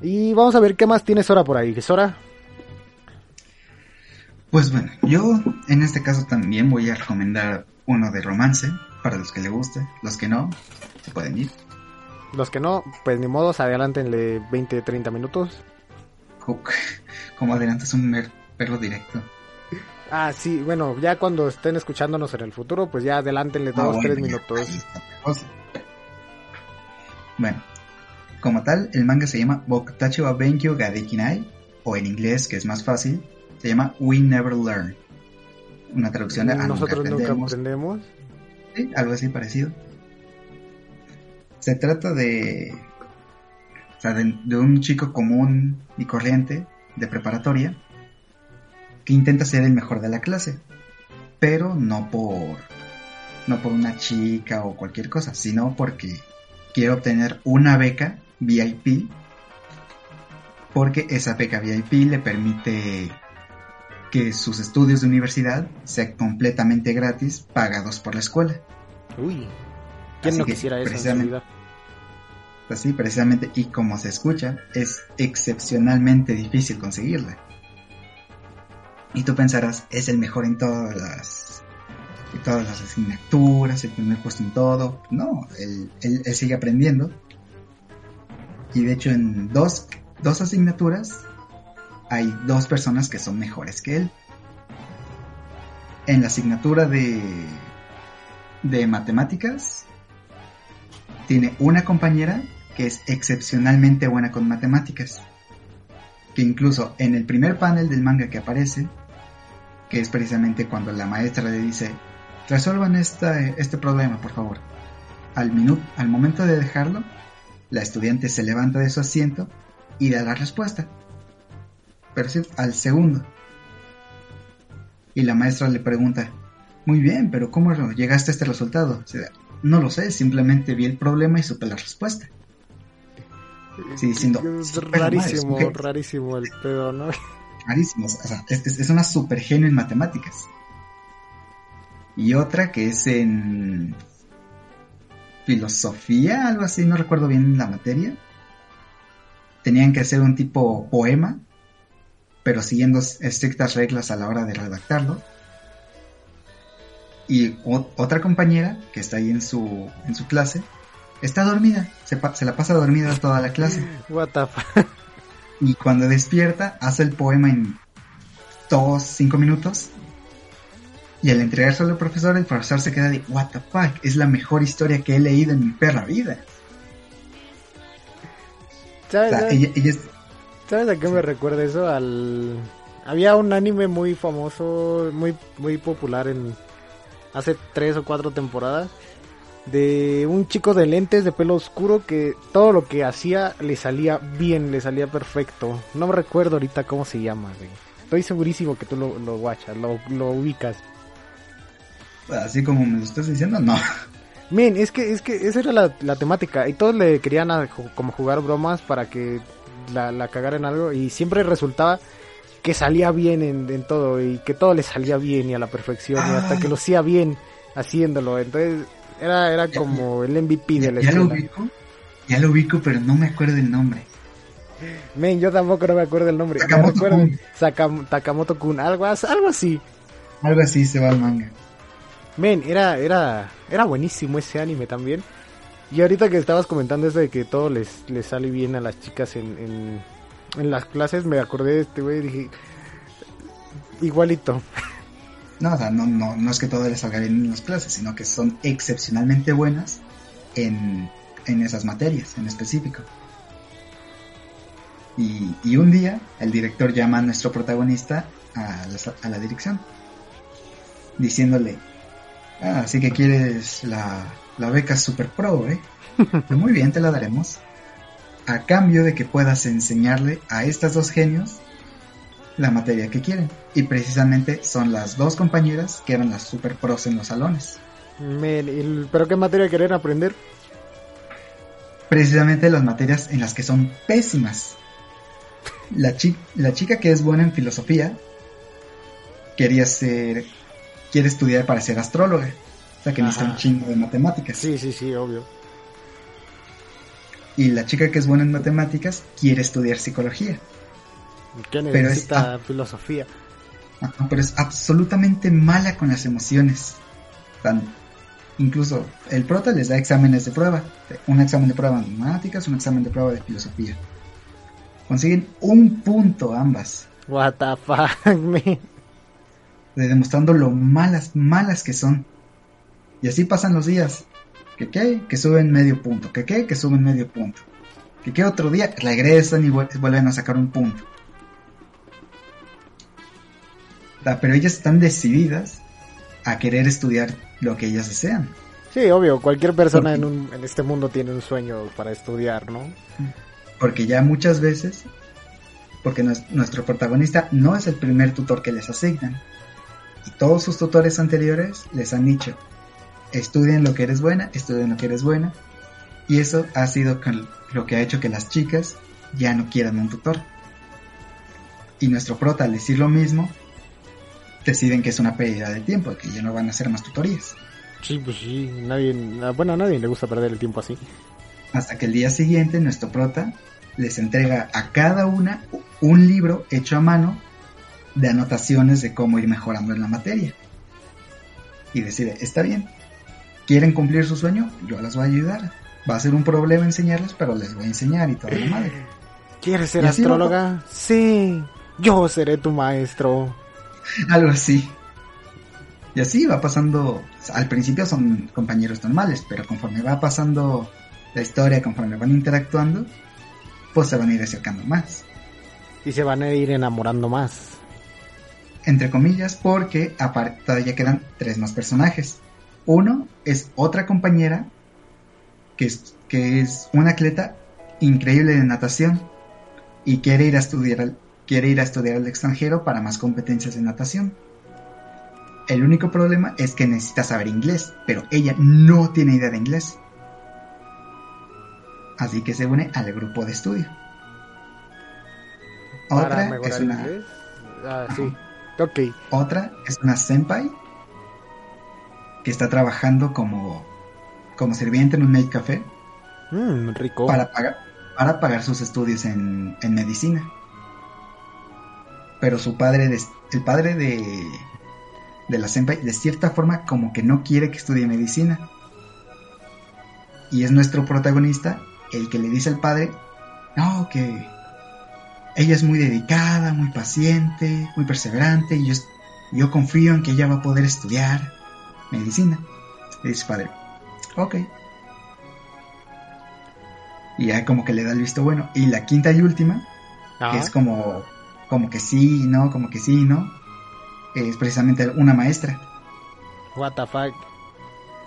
Speaker 1: Y vamos a ver qué más tiene Sora por ahí. Sora.
Speaker 2: Pues bueno, yo en este caso también voy a recomendar uno de romance para los que le guste, los que no, se pueden ir.
Speaker 1: Los que no, pues ni modo, adelántenle 20, 30 minutos.
Speaker 2: Como adelantas un perro directo.
Speaker 1: Ah, sí, bueno, ya cuando estén escuchándonos en el futuro, pues ya adelántenle 2, 3 minutos.
Speaker 2: Bueno, como tal, el manga se llama Bokutachi wa Benkyo ga Dekinai, o en inglés, que es más fácil, se llama We Never Learn. Una traducción de
Speaker 1: Nosotros nunca aprendemos.
Speaker 2: Sí, algo así parecido. Se trata de, o sea, de, un chico común y corriente de preparatoria que intenta ser el mejor de la clase, pero no por no por una chica o cualquier cosa, sino porque quiere obtener una beca VIP porque esa beca VIP le permite que sus estudios de universidad sean completamente gratis, pagados por la escuela.
Speaker 1: Uy, ¿quién no quisiera eso precisamente,
Speaker 2: Pues sí, precisamente, y como se escucha, es excepcionalmente difícil conseguirla. Y tú pensarás, es el mejor en todas las, en todas las asignaturas, el primer puesto en todo. No, él, él sigue aprendiendo. Y de hecho en dos, dos asignaturas hay dos personas que son mejores que él. En la asignatura de, de matemáticas tiene una compañera que es excepcionalmente buena con matemáticas. Que incluso en el primer panel del manga que aparece, que es precisamente cuando la maestra le dice, resuelvan este problema, por favor. Al, minuto, al momento de dejarlo, la estudiante se levanta de su asiento y da la respuesta. Pero sí, al segundo. Y la maestra le pregunta, muy bien, pero ¿cómo llegaste a este resultado? No lo sé, simplemente vi el problema y supe la respuesta.
Speaker 1: Sí, diciendo. Es rarísimo, rarísimo el pedo, ¿no? (laughs)
Speaker 2: Rarísimo, o sea, es, es una super genio en matemáticas. Y otra que es en filosofía, algo así, no recuerdo bien la materia. Tenían que hacer un tipo poema, pero siguiendo estrictas reglas a la hora de redactarlo. Y otra compañera que está ahí en su, en su clase está dormida, se, se la pasa dormida toda la clase.
Speaker 1: What the fuck?
Speaker 2: Y cuando despierta, hace el poema en dos, cinco minutos. Y al entregárselo al profesor, el profesor se queda de, what the fuck, es la mejor historia que he leído en mi perra vida.
Speaker 1: ¿Sabes, ¿sabes a qué me recuerda eso? Al... Había un anime muy famoso, muy, muy popular en hace tres o cuatro temporadas de un chico de lentes de pelo oscuro que todo lo que hacía le salía bien, le salía perfecto. No me recuerdo ahorita cómo se llama, Estoy segurísimo que tú lo, lo guachas, lo, lo ubicas.
Speaker 2: Así como me lo estás diciendo, no.
Speaker 1: Men, es que, es que esa era la, temática. Y todos le querían como jugar bromas para que la, la cagaran algo. Y siempre resultaba que salía bien en, todo. Y que todo le salía bien y a la perfección. Y hasta que lo hacía bien haciéndolo. Entonces era, era como el MVP de la
Speaker 2: ya Lo ubico, ya lo ubico, pero no me acuerdo el nombre.
Speaker 1: Men, yo tampoco no me acuerdo el nombre. Takamoto Kun. algo, algo así.
Speaker 2: Algo así se va al manga.
Speaker 1: Men, era, era, era buenísimo ese anime también. Y ahorita que estabas comentando eso de que todo les, les sale bien a las chicas en, en, en las clases, me acordé de este güey y dije, igualito.
Speaker 2: No, o sea, no, no, no es que todo les salga bien en las clases, sino que son excepcionalmente buenas en, en esas materias en específico. Y, y, un día el director llama a nuestro protagonista a la, a la dirección, diciéndole, ah, así que quieres la, la beca Super Pro, ¿eh? (laughs) Muy bien, te la daremos. A cambio de que puedas enseñarle a estas dos genios la materia que quieren. Y precisamente son las dos compañeras que eran las super pros en los salones.
Speaker 1: ¿Pero qué materia quieren aprender?
Speaker 2: Precisamente las materias en las que son pésimas. La, la chica que es buena en filosofía quería ser. quiere estudiar para ser astróloga. O sea que necesita un chingo de matemáticas.
Speaker 1: Sí, sí, sí, obvio.
Speaker 2: Y la chica que es buena en matemáticas quiere estudiar psicología.
Speaker 1: ¿Qué necesita filosofía?
Speaker 2: pero es absolutamente mala con las emociones. incluso el prota les da exámenes de prueba. Un examen de prueba de matemáticas, un examen de prueba de filosofía. Consiguen un punto ambas.
Speaker 1: What the fuck, (laughs) me.
Speaker 2: demostrando lo malas, malas que son. Y así pasan los días. Que qué, que suben medio punto. Que qué, que suben medio punto. Que qué otro día regresan y vuelven a sacar un punto. pero ellas están decididas a querer estudiar lo que ellas desean.
Speaker 1: Sí, obvio, cualquier persona en, un, en este mundo tiene un sueño para estudiar, ¿no?
Speaker 2: Porque ya muchas veces, porque nuestro protagonista no es el primer tutor que les asignan, y todos sus tutores anteriores les han dicho, estudien lo que eres buena, estudien lo que eres buena, y eso ha sido lo que ha hecho que las chicas ya no quieran un tutor. Y nuestro prota al decir lo mismo, deciden que es una pérdida de tiempo, que ya no van a hacer más tutorías.
Speaker 1: Sí, pues sí, nadie, bueno, a nadie le gusta perder el tiempo así.
Speaker 2: Hasta que el día siguiente nuestro prota les entrega a cada una un libro hecho a mano de anotaciones de cómo ir mejorando en la materia. Y decide, está bien, ¿quieren cumplir su sueño? Yo las voy a ayudar. Va a ser un problema enseñarles, pero les voy a enseñar y todo la madre.
Speaker 1: ¿Quieres ser astróloga? Sí, yo seré tu maestro. (laughs)
Speaker 2: Algo así. Y así va pasando. Al principio son compañeros normales, pero conforme va pasando la historia, conforme van interactuando, pues se van a ir acercando más.
Speaker 1: Y se van a ir enamorando más.
Speaker 2: Entre comillas, porque aparte todavía quedan tres más personajes. Uno es otra compañera que es, que es una atleta increíble de natación y quiere ir a estudiar al, quiere ir a estudiar al extranjero para más competencias de natación. El único problema es que necesita saber inglés, pero ella no tiene idea de inglés. Así que se une al grupo de estudio. Otra es una.
Speaker 1: Ah, sí. Ok.
Speaker 2: otra es una senpai que está trabajando como, como sirviente en un maid café
Speaker 1: Mm, rico.
Speaker 2: para pagar, para pagar sus estudios en, en medicina. Pero su padre, de- el padre de, de la senpai, de cierta forma como que no quiere que estudie medicina. Y es nuestro protagonista el que le dice al padre, no, que ella es muy dedicada, muy paciente, muy perseverante, y yo, yo confío en que ella va a poder estudiar medicina. Le dice su padre, ok. Y ya como que le da el visto bueno. Y la quinta y última, que es como, como que sí no, como que sí no, es precisamente una maestra.
Speaker 1: What the fuck.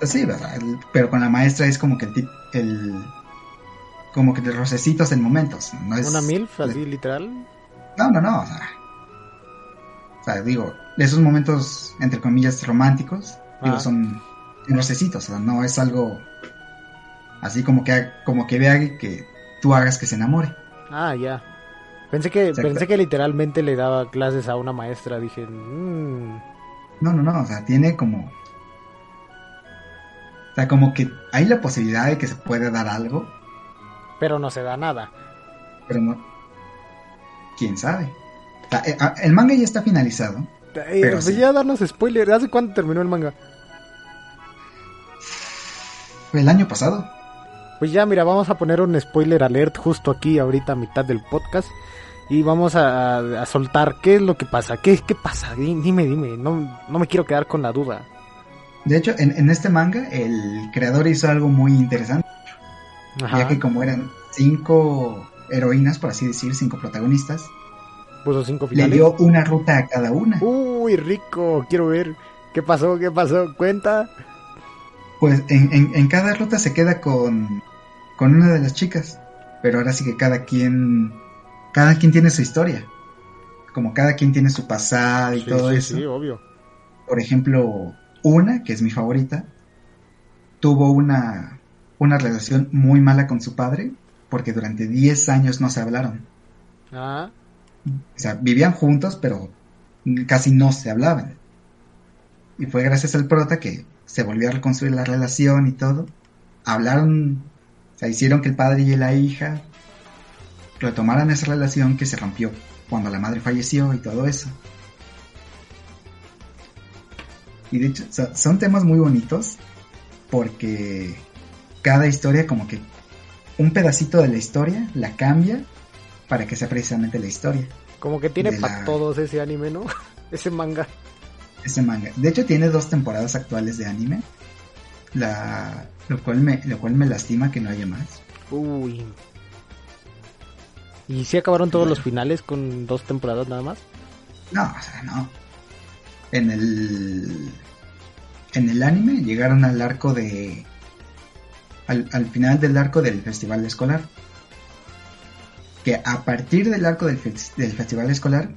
Speaker 2: Sí, pero con la maestra es como que el el como que de rocecitos en momentos. No es,
Speaker 1: ¿Una MILF así literal?
Speaker 2: No, no, no. O sea, o sea, digo, esos momentos entre comillas románticos, digo,
Speaker 1: Ah.
Speaker 2: son rocecitos. O sea, no es algo así como que como que vea que tú hagas que se enamore.
Speaker 1: Ah, ya. Pensé que,
Speaker 2: Exacto.
Speaker 1: pensé que literalmente le daba clases a una maestra. Dije, mm,
Speaker 2: No, no, no, o sea, tiene como... O sea, como que hay la posibilidad de que se pueda dar algo,
Speaker 1: pero no se da nada.
Speaker 2: pero no... ¿Quién sabe? O sea, eh, ah, el manga ya está finalizado.
Speaker 1: Eh,
Speaker 2: Pero
Speaker 1: pues
Speaker 2: sí.
Speaker 1: ya darnos spoiler. ¿Hace cuánto terminó el manga?
Speaker 2: El año pasado.
Speaker 1: Pues ya, mira, vamos a poner un spoiler alert justo aquí, ahorita a mitad del podcast. Y vamos a, a soltar qué es lo que pasa. ¿Qué, qué pasa? Di- Dime, dime. No, no me quiero quedar con la duda.
Speaker 2: De hecho, en, en este manga, el creador hizo algo muy interesante,
Speaker 1: Ajá.
Speaker 2: ya que como eran cinco heroínas, por así decir, cinco protagonistas,
Speaker 1: Puso cinco
Speaker 2: le dio una ruta a cada una.
Speaker 1: Uy, rico. Quiero ver. ¿Qué pasó? ¿Qué pasó? Cuenta.
Speaker 2: Pues en, en- en cada ruta se queda con, con una de las chicas. Pero ahora sí que cada quien. Cada quien tiene su historia. Como cada quien tiene su pasado y
Speaker 1: Sí,
Speaker 2: todo
Speaker 1: sí,
Speaker 2: eso.
Speaker 1: sí, obvio.
Speaker 2: Por ejemplo, una, que es mi favorita, tuvo una, una relación muy mala con su padre. Porque durante 10 años no se hablaron.
Speaker 1: Ah,
Speaker 2: O sea, vivían juntos, pero casi no se hablaban. Y fue gracias al prota que se volvió a reconstruir la relación y todo. Hablaron, o sea, hicieron que el padre y la hija retomaran esa relación que se rompió cuando la madre falleció y todo eso. Y de hecho, son temas muy bonitos porque cada historia como que un pedacito de la historia la cambia para que sea precisamente la historia.
Speaker 1: como que tiene para
Speaker 2: la-
Speaker 1: todos ese anime, ¿no? (laughs) ese manga.
Speaker 2: ese manga. De hecho, tiene dos temporadas actuales de anime. La, lo, cual me, lo cual me lastima que no haya más.
Speaker 1: Uy. ¿Y si acabaron todos
Speaker 2: Bueno.
Speaker 1: los finales con dos temporadas nada más?
Speaker 2: No, o sea, no. En el. En el anime llegaron al arco de. Al, al final del arco del festival escolar. Que a partir del arco del, fes- del festival escolar.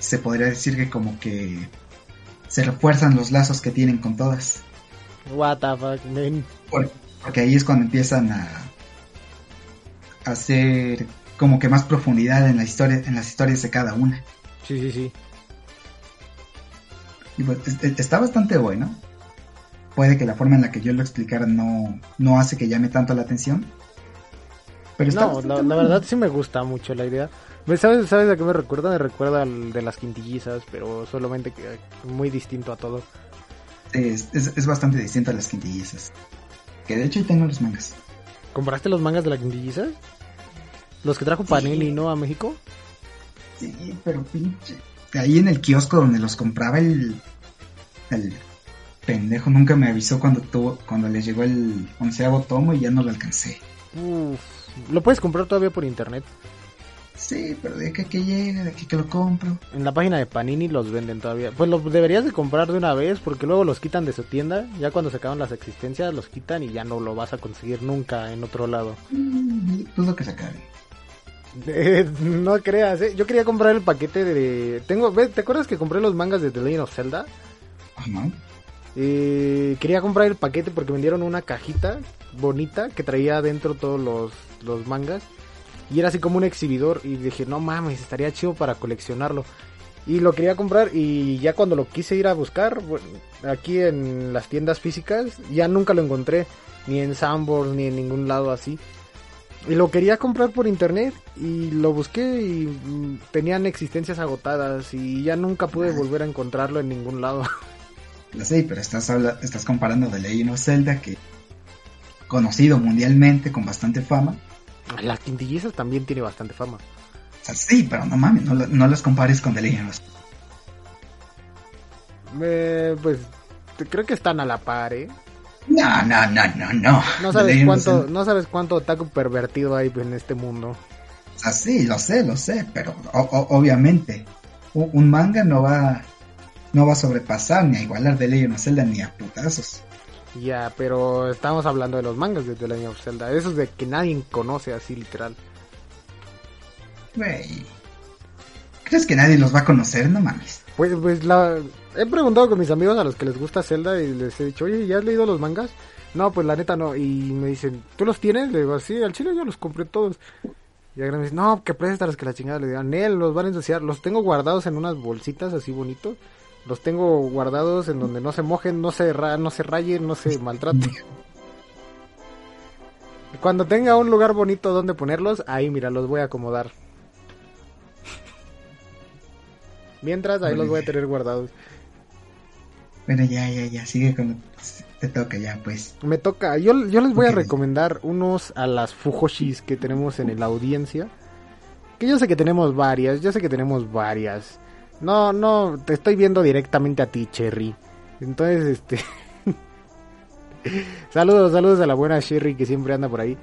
Speaker 2: Se podría decir que como que. Se refuerzan los lazos que tienen con todas.
Speaker 1: What the fuck, man.
Speaker 2: Por- porque ahí es cuando empiezan a a hacer como que más profundidad en la historia en las historias de cada una
Speaker 1: Sí, sí, sí.
Speaker 2: y pues es- es- está bastante bueno puede que la forma en la que yo lo explicara no no hace que llame tanto la atención pero está
Speaker 1: No, la, verdad sí me gusta mucho la idea. ¿Sabes, ¿Sabes a qué me recuerda? Me recuerda al de las quintillizas, pero solamente que muy distinto a todo.
Speaker 2: es, es- es bastante distinto a las quintillizas Que de hecho ahí tengo los mangas.
Speaker 1: ¿Compraste los mangas de la quintilliza? Los que trajo Panini, ¿no? A México.
Speaker 2: Sí, pero pinche. Ahí en el kiosco donde los compraba el. El pendejo nunca me avisó cuando tuvo, cuando le llegó el onceavo tomo y ya no lo alcancé.
Speaker 1: Uf, lo puedes comprar todavía por internet.
Speaker 2: Sí, pero de que, que llega, de que, que lo compro.
Speaker 1: En la página de Panini los venden todavía. Pues los deberías de comprar de una vez porque luego los quitan de su tienda. Ya cuando se acaban las existencias los quitan y ya no lo vas a conseguir nunca en otro lado.
Speaker 2: Mm, dudo que se acabe.
Speaker 1: Eh, no creas, ¿eh? Yo quería comprar el paquete de... Tengo, ¿ves? ¿Te acuerdas que compré los mangas de The Legend of Zelda?
Speaker 2: Ajá.
Speaker 1: Eh, quería comprar el paquete porque vendieron una cajita bonita que traía dentro todos los, los mangas. Y era así como un exhibidor. Y dije, no mames, estaría chido para coleccionarlo. Y lo quería comprar y ya cuando lo quise ir a buscar, bueno, aquí en las tiendas físicas, ya nunca lo encontré. Ni en Sanborns, ni en ningún lado así. Y lo quería comprar por internet y lo busqué y mm, tenían existencias agotadas y ya nunca pude volver a encontrarlo en ningún lado. (laughs)
Speaker 2: Lo sé, pero estás, habla- estás comparando The Legend of Zelda, que conocido mundialmente, con bastante fama.
Speaker 1: La quintillizas también tiene bastante fama.
Speaker 2: O sea, sí, pero no mames, no, no los compares con The Legend of Zelda.
Speaker 1: Eh, pues creo que están a la par, ¿eh?
Speaker 2: No, no, no, no, no.
Speaker 1: No sabes cuánto, no sabes cuánto otaku pervertido hay en este mundo.
Speaker 2: O sea, sí, lo sé, lo sé, pero o- o- obviamente un, un manga no va no va a sobrepasar ni a igualar The Legend of Zelda ni a putazos.
Speaker 1: Ya, pero estamos hablando de los mangas de The Legend of Zelda, esos de que nadie conoce así literal.
Speaker 2: Güey. ¿Crees que nadie los va a conocer? No mames.
Speaker 1: Pues, pues la... He preguntado con mis amigos a los que les gusta Zelda y les he dicho, oye, ¿ya has leído los mangas? No, pues la neta no. Y me dicen, ¿tú los tienes? Le digo, sí, al chile yo los compré todos. Y ahora me dicen, no, que préstalos que la chingada. Le digo, Nel, los van a ensuciar. Los tengo guardados en unas bolsitas así bonitos. Los tengo guardados en donde no se mojen, no se, ra no se rayen, no se maltraten. (laughs) Cuando tenga un lugar bonito donde ponerlos, ahí mira, los voy a acomodar. Mientras, ahí los voy a tener guardados.
Speaker 2: Bueno, ya, ya, ya, sigue con lo te toca ya, pues.
Speaker 1: Me toca, yo, yo les voy a recomendar unos a las Fujoshis que tenemos en la audiencia. Que yo sé que tenemos varias, yo sé que tenemos varias. No, no, te estoy viendo directamente a ti, Cherry. Entonces, este... (laughs) saludos, saludos a la buena Cherry que siempre anda por ahí.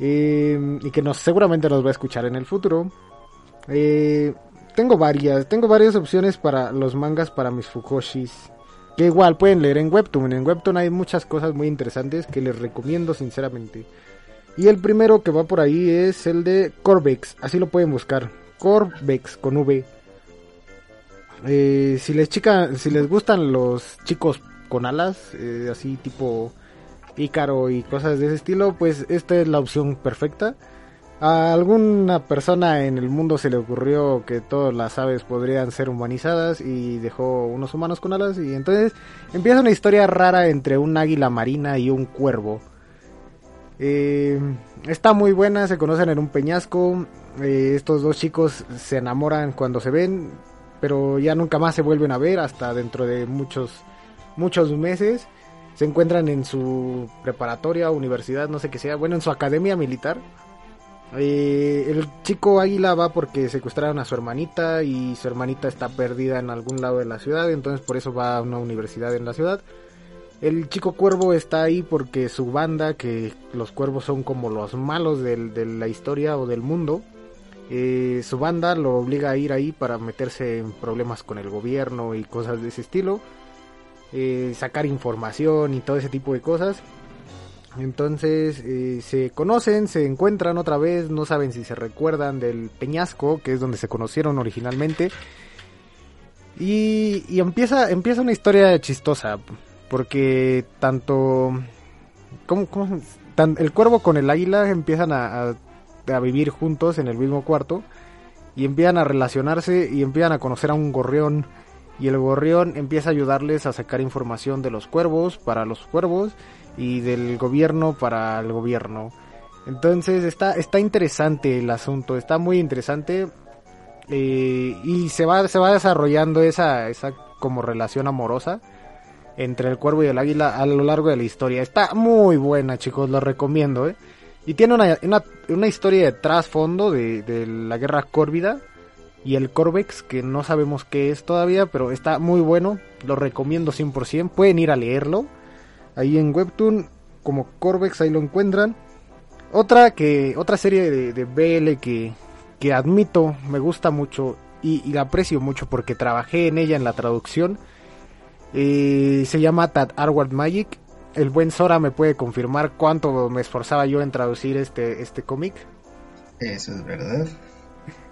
Speaker 1: Eh, y que nos, seguramente nos va a escuchar en el futuro. Eh, tengo varias, tengo varias opciones para los mangas para mis Fujoshis. Que igual pueden leer en Webtoon. En Webtoon hay muchas cosas muy interesantes que les recomiendo sinceramente. Y el primero que va por ahí es el de Corvex. Así lo pueden buscar. Corvex con V. Eh, si les si les gustan los chicos con alas, eh, así tipo Ícaro y cosas de ese estilo, pues esta es la opción perfecta. A alguna persona en el mundo se le ocurrió que todas las aves podrían ser humanizadas y dejó unos humanos con alas y entonces empieza una historia rara entre un águila marina y un cuervo. Eh, está muy buena, se conocen en un peñasco, estos dos chicos se enamoran cuando se ven, pero ya nunca más se vuelven a ver hasta dentro de muchos muchos meses. Se encuentran en su preparatoria, universidad, no sé qué sea, bueno, en su academia militar. Eh, el chico águila va porque secuestraron a su hermanita y su hermanita está perdida en algún lado de la ciudad, entonces por eso va a una universidad en la ciudad. El chico cuervo está ahí porque su banda, que los cuervos son como los malos de la historia o del mundo, eh, su banda lo obliga a ir ahí para meterse en problemas con el gobierno y cosas de ese estilo, eh, sacar información y todo ese tipo de cosas. Entonces eh, se conocen, se encuentran otra vez, no saben si se recuerdan del peñasco, que es donde se conocieron originalmente. Y, y empieza, empieza una historia chistosa, porque tanto... El cuervo con el águila empiezan a- a vivir juntos en el mismo cuarto y empiezan a relacionarse y empiezan a conocer a un gorrión y el gorrión empieza a ayudarles a sacar información de los cuervos para los cuervos y del gobierno para el gobierno. Entonces está, está interesante el asunto, está muy interesante eh, y se va, se va desarrollando esa, esa como relación amorosa entre el cuervo y el águila a lo largo de la historia. Está muy buena, chicos, lo recomiendo, ¿eh? Y tiene una, una, historia de trasfondo de, de la guerra córvida y el Corvex, que no sabemos qué es todavía, pero está muy bueno, lo recomiendo 100%, pueden ir a leerlo. Ahí en Webtoon, como Corvex, ahí lo encuentran. Otra que otra serie de, BL que, que admito me gusta mucho y, la aprecio mucho porque trabajé en ella en la traducción eh, se llama Tad Arward Magic. El buen Sora me puede confirmar cuánto me esforzaba yo en traducir este, este cómic.
Speaker 2: Eso es verdad.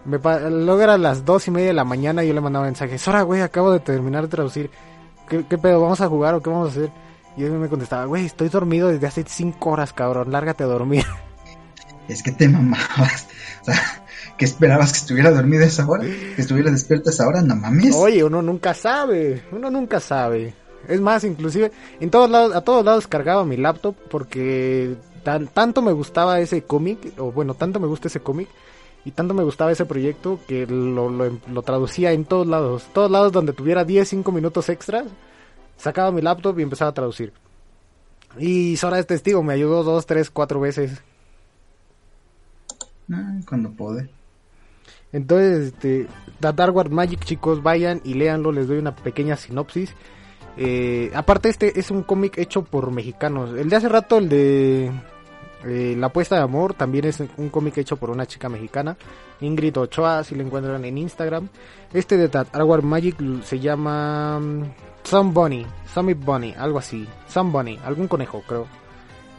Speaker 1: Me luego era las dos y media de la mañana y yo le mandaba mensajes. Sora, güey, acabo de terminar de traducir. ¿Qué, ¿Qué pedo? ¿Vamos a jugar o qué vamos a hacer? Y él me contestaba, güey, estoy dormido desde hace cinco horas, cabrón. Lárgate a dormir. (laughs)
Speaker 2: Es que te mamabas. O sea, ¿qué esperabas que estuviera dormido a esa hora? ¿Que estuviera despierto a esa hora? No mames.
Speaker 1: Oye, uno nunca sabe. Uno nunca sabe. Es más, inclusive, en todos lados, a todos lados cargaba mi laptop porque tan, tanto me gustaba ese cómic, o bueno, tanto me gusta ese cómic, y tanto me gustaba ese proyecto que lo, lo, lo traducía en todos lados. Todos lados donde tuviera 10, 5 minutos extras, sacaba mi laptop y empezaba a traducir. Y Sora es testigo, me ayudó dos, tres, cuatro veces.
Speaker 2: Cuando pude.
Speaker 1: Entonces, este, The Dark World Magic, chicos, vayan y léanlo, les doy una pequeña sinopsis. Eh, aparte, este es un cómic hecho por mexicanos. El de hace rato, el de eh, La apuesta de amor, también es un cómic hecho por una chica mexicana, Ingrid Ochoa, si lo encuentran en Instagram. Este de Dark World Magic se llama mm, Some Bunny, Summit Bunny, algo así. Some Bunny, algún conejo, creo.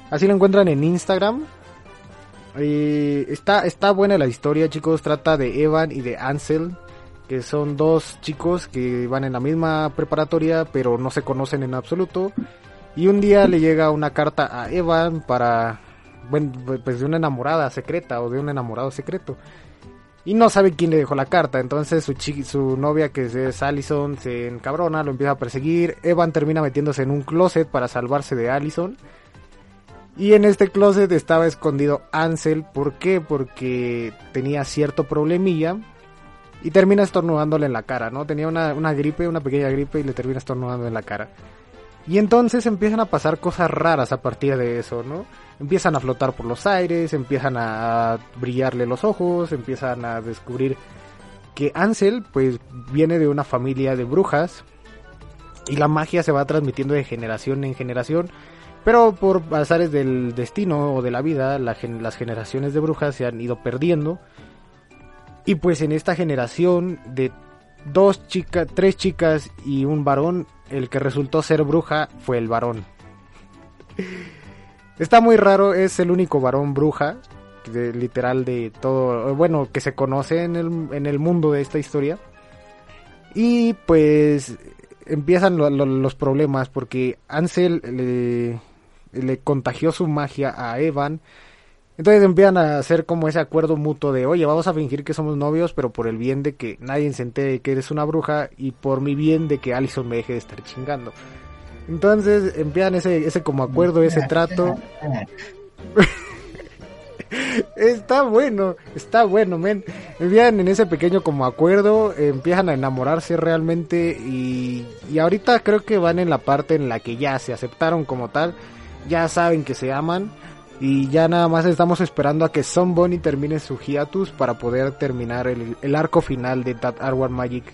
Speaker 1: Así lo encuentran en Instagram. Eh, está, está buena la historia, chicos. Trata de Evan y de Ansel, que son dos chicos que van en la misma preparatoria, pero no se conocen en absoluto. Y un día le llega una carta a Evan para, bueno, pues de una enamorada secreta o de un enamorado secreto. Y no sabe quién le dejó la carta. Entonces su, su novia, que es Allison, se encabrona, lo empieza a perseguir. Evan termina metiéndose en un closet para salvarse de Allison. Y en este closet estaba escondido Ansel. ¿Por qué? Porque tenía cierto problemilla. Y termina estornudándole en la cara, ¿no? Tenía una, una gripe, una pequeña gripe y le termina estornudando en la cara. Y entonces empiezan a pasar cosas raras a partir de eso, ¿no? Empiezan a flotar por los aires, empiezan a brillarle los ojos, empiezan a descubrir que Ansel pues viene de una familia de brujas y la magia se va transmitiendo de generación en generación, pero por azares del destino o de la vida, las generaciones de brujas se han ido perdiendo. Y pues en esta generación de dos chicas, tres chicas y un varón, el que resultó ser bruja fue el varón. Está muy raro, es el único varón bruja, literal de todo, bueno, que se conoce en el, en el mundo de esta historia. Y pues empiezan lo- lo- los problemas porque Ansel le, le contagió su magia a Evan. Entonces empiezan a hacer como ese acuerdo mutuo de, oye, vamos a fingir que somos novios, pero por el bien de que nadie se entere que eres una bruja y por mi bien de que Allison me deje de estar chingando. Entonces empiezan ese, ese como acuerdo, ese trato. (laughs) Está bueno, está bueno, men. Empiezan en ese pequeño como acuerdo, empiezan a enamorarse realmente y, y ahorita creo que van en la parte en la que ya se aceptaron como tal, ya saben que se aman y ya nada más estamos esperando a que Son Bonnie termine su hiatus para poder terminar el, el arco final de That Arwar Magic.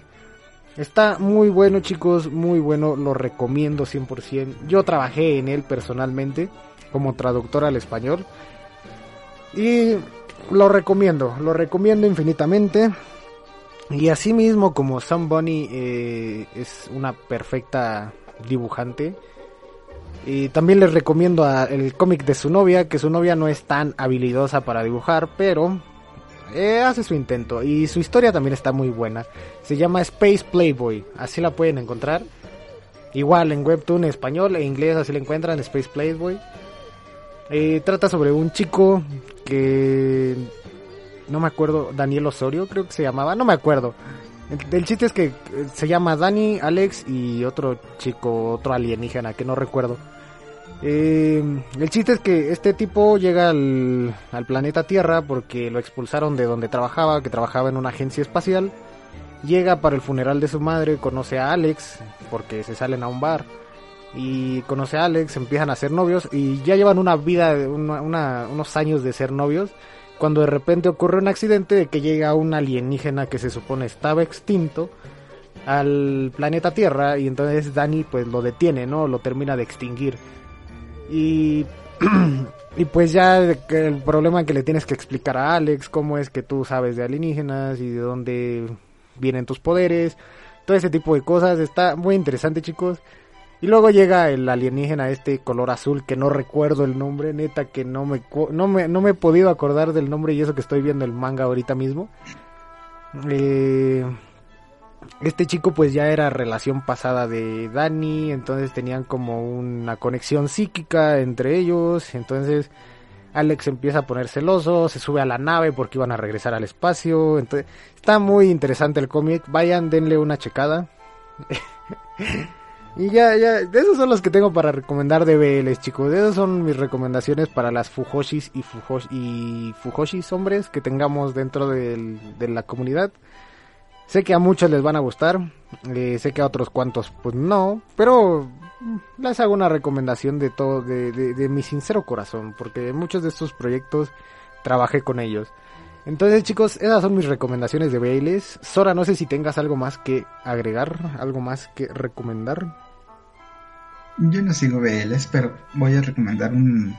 Speaker 1: Está muy bueno chicos, muy bueno, lo recomiendo 100%. Yo trabajé en él personalmente como traductor al español. Y lo recomiendo, lo recomiendo infinitamente. Y asimismo, como Sam Bunny eh, es una perfecta dibujante, y también les recomiendo el cómic de su novia, que su novia no es tan habilidosa para dibujar, pero eh, hace su intento. Y su historia también está muy buena. Se llama Space Playboy, así la pueden encontrar. Igual en Webtoon español e inglés, así la encuentran, Space Playboy. Eh, trata sobre un chico que no me acuerdo, Daniel Osorio creo que se llamaba, no me acuerdo. El, chiste es que eh, se llama Dani, Alex y otro chico, otro alienígena que no recuerdo. Eh, el chiste es que este tipo llega al, al planeta Tierra porque lo expulsaron de donde trabajaba, que trabajaba en una agencia espacial. Llega para el funeral de su madre, conoce a Alex porque se salen a un bar. y conoce a Alex, empiezan a ser novios y ya llevan una vida, unos años de ser novios, cuando de repente ocurre un accidente de que llega un alienígena que se supone estaba extinto al planeta Tierra y entonces Dani pues lo detiene, ¿no? Lo termina de extinguir. Y, (clears throat) y pues ya el problema que le tienes que explicar a Alex, cómo es que tú sabes de alienígenas y de dónde vienen tus poderes, todo ese tipo de cosas, está muy interesante chicos. Y luego llega el alienígena este color azul que no recuerdo el nombre, neta que no me, no me, no me he podido acordar del nombre y eso que estoy viendo el manga ahorita mismo. Eh, este chico pues ya era relación pasada de Dani, entonces tenían como una conexión psíquica entre ellos, entonces Alex empieza a poner celoso, se sube a la nave porque iban a regresar al espacio, entonces está muy interesante el cómic, vayan, denle una checada. (laughs) y ya, ya, esos son los que tengo para recomendar de BLs, chicos. Esas son mis recomendaciones para las Fujoshis y, Fujosh y Fujoshis hombres que tengamos dentro de la comunidad. Sé que a muchos les van a gustar, eh, sé que a otros cuantos pues no, pero les hago una recomendación de todo, de, de, mi sincero corazón, porque muchos de estos proyectos trabajé con ellos. Entonces chicos, esas son mis recomendaciones de Bailes. Sora, no sé si tengas algo más que agregar, algo más que recomendar.
Speaker 2: Yo no sigo BLs, pero voy a recomendar un,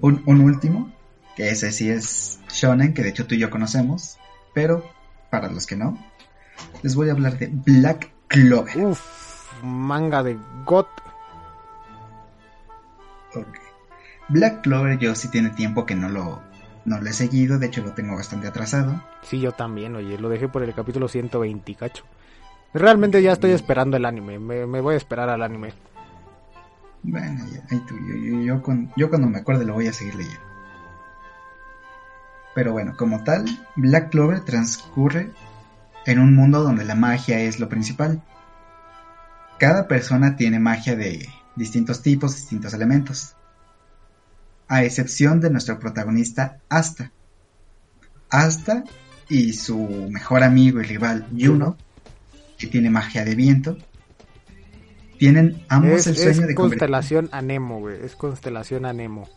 Speaker 2: un, un último, que ese sí es Shonen, que de hecho tú y yo conocemos, pero para los que no, les voy a hablar de Black Clover.
Speaker 1: Uf, manga de GOT.
Speaker 2: Black Clover yo sí tiene tiempo que no lo, no lo he seguido, de hecho lo tengo bastante atrasado.
Speaker 1: Sí, yo también, oye, lo dejé por el capítulo 120, cacho. Realmente ya estoy esperando el anime, me, voy a esperar al anime.
Speaker 2: Bueno, ya, ahí tú, yo, yo, yo cuando me acuerde lo voy a seguir leyendo. Pero bueno, como tal, Black Clover transcurre en un mundo donde la magia es lo principal. Cada persona tiene magia de distintos tipos, distintos elementos. A excepción de nuestro protagonista Asta. Asta y su mejor amigo y rival Juno, que tiene magia de viento, tienen ambos el sueño de
Speaker 1: constelación Anemo, güey, es constelación Anemo.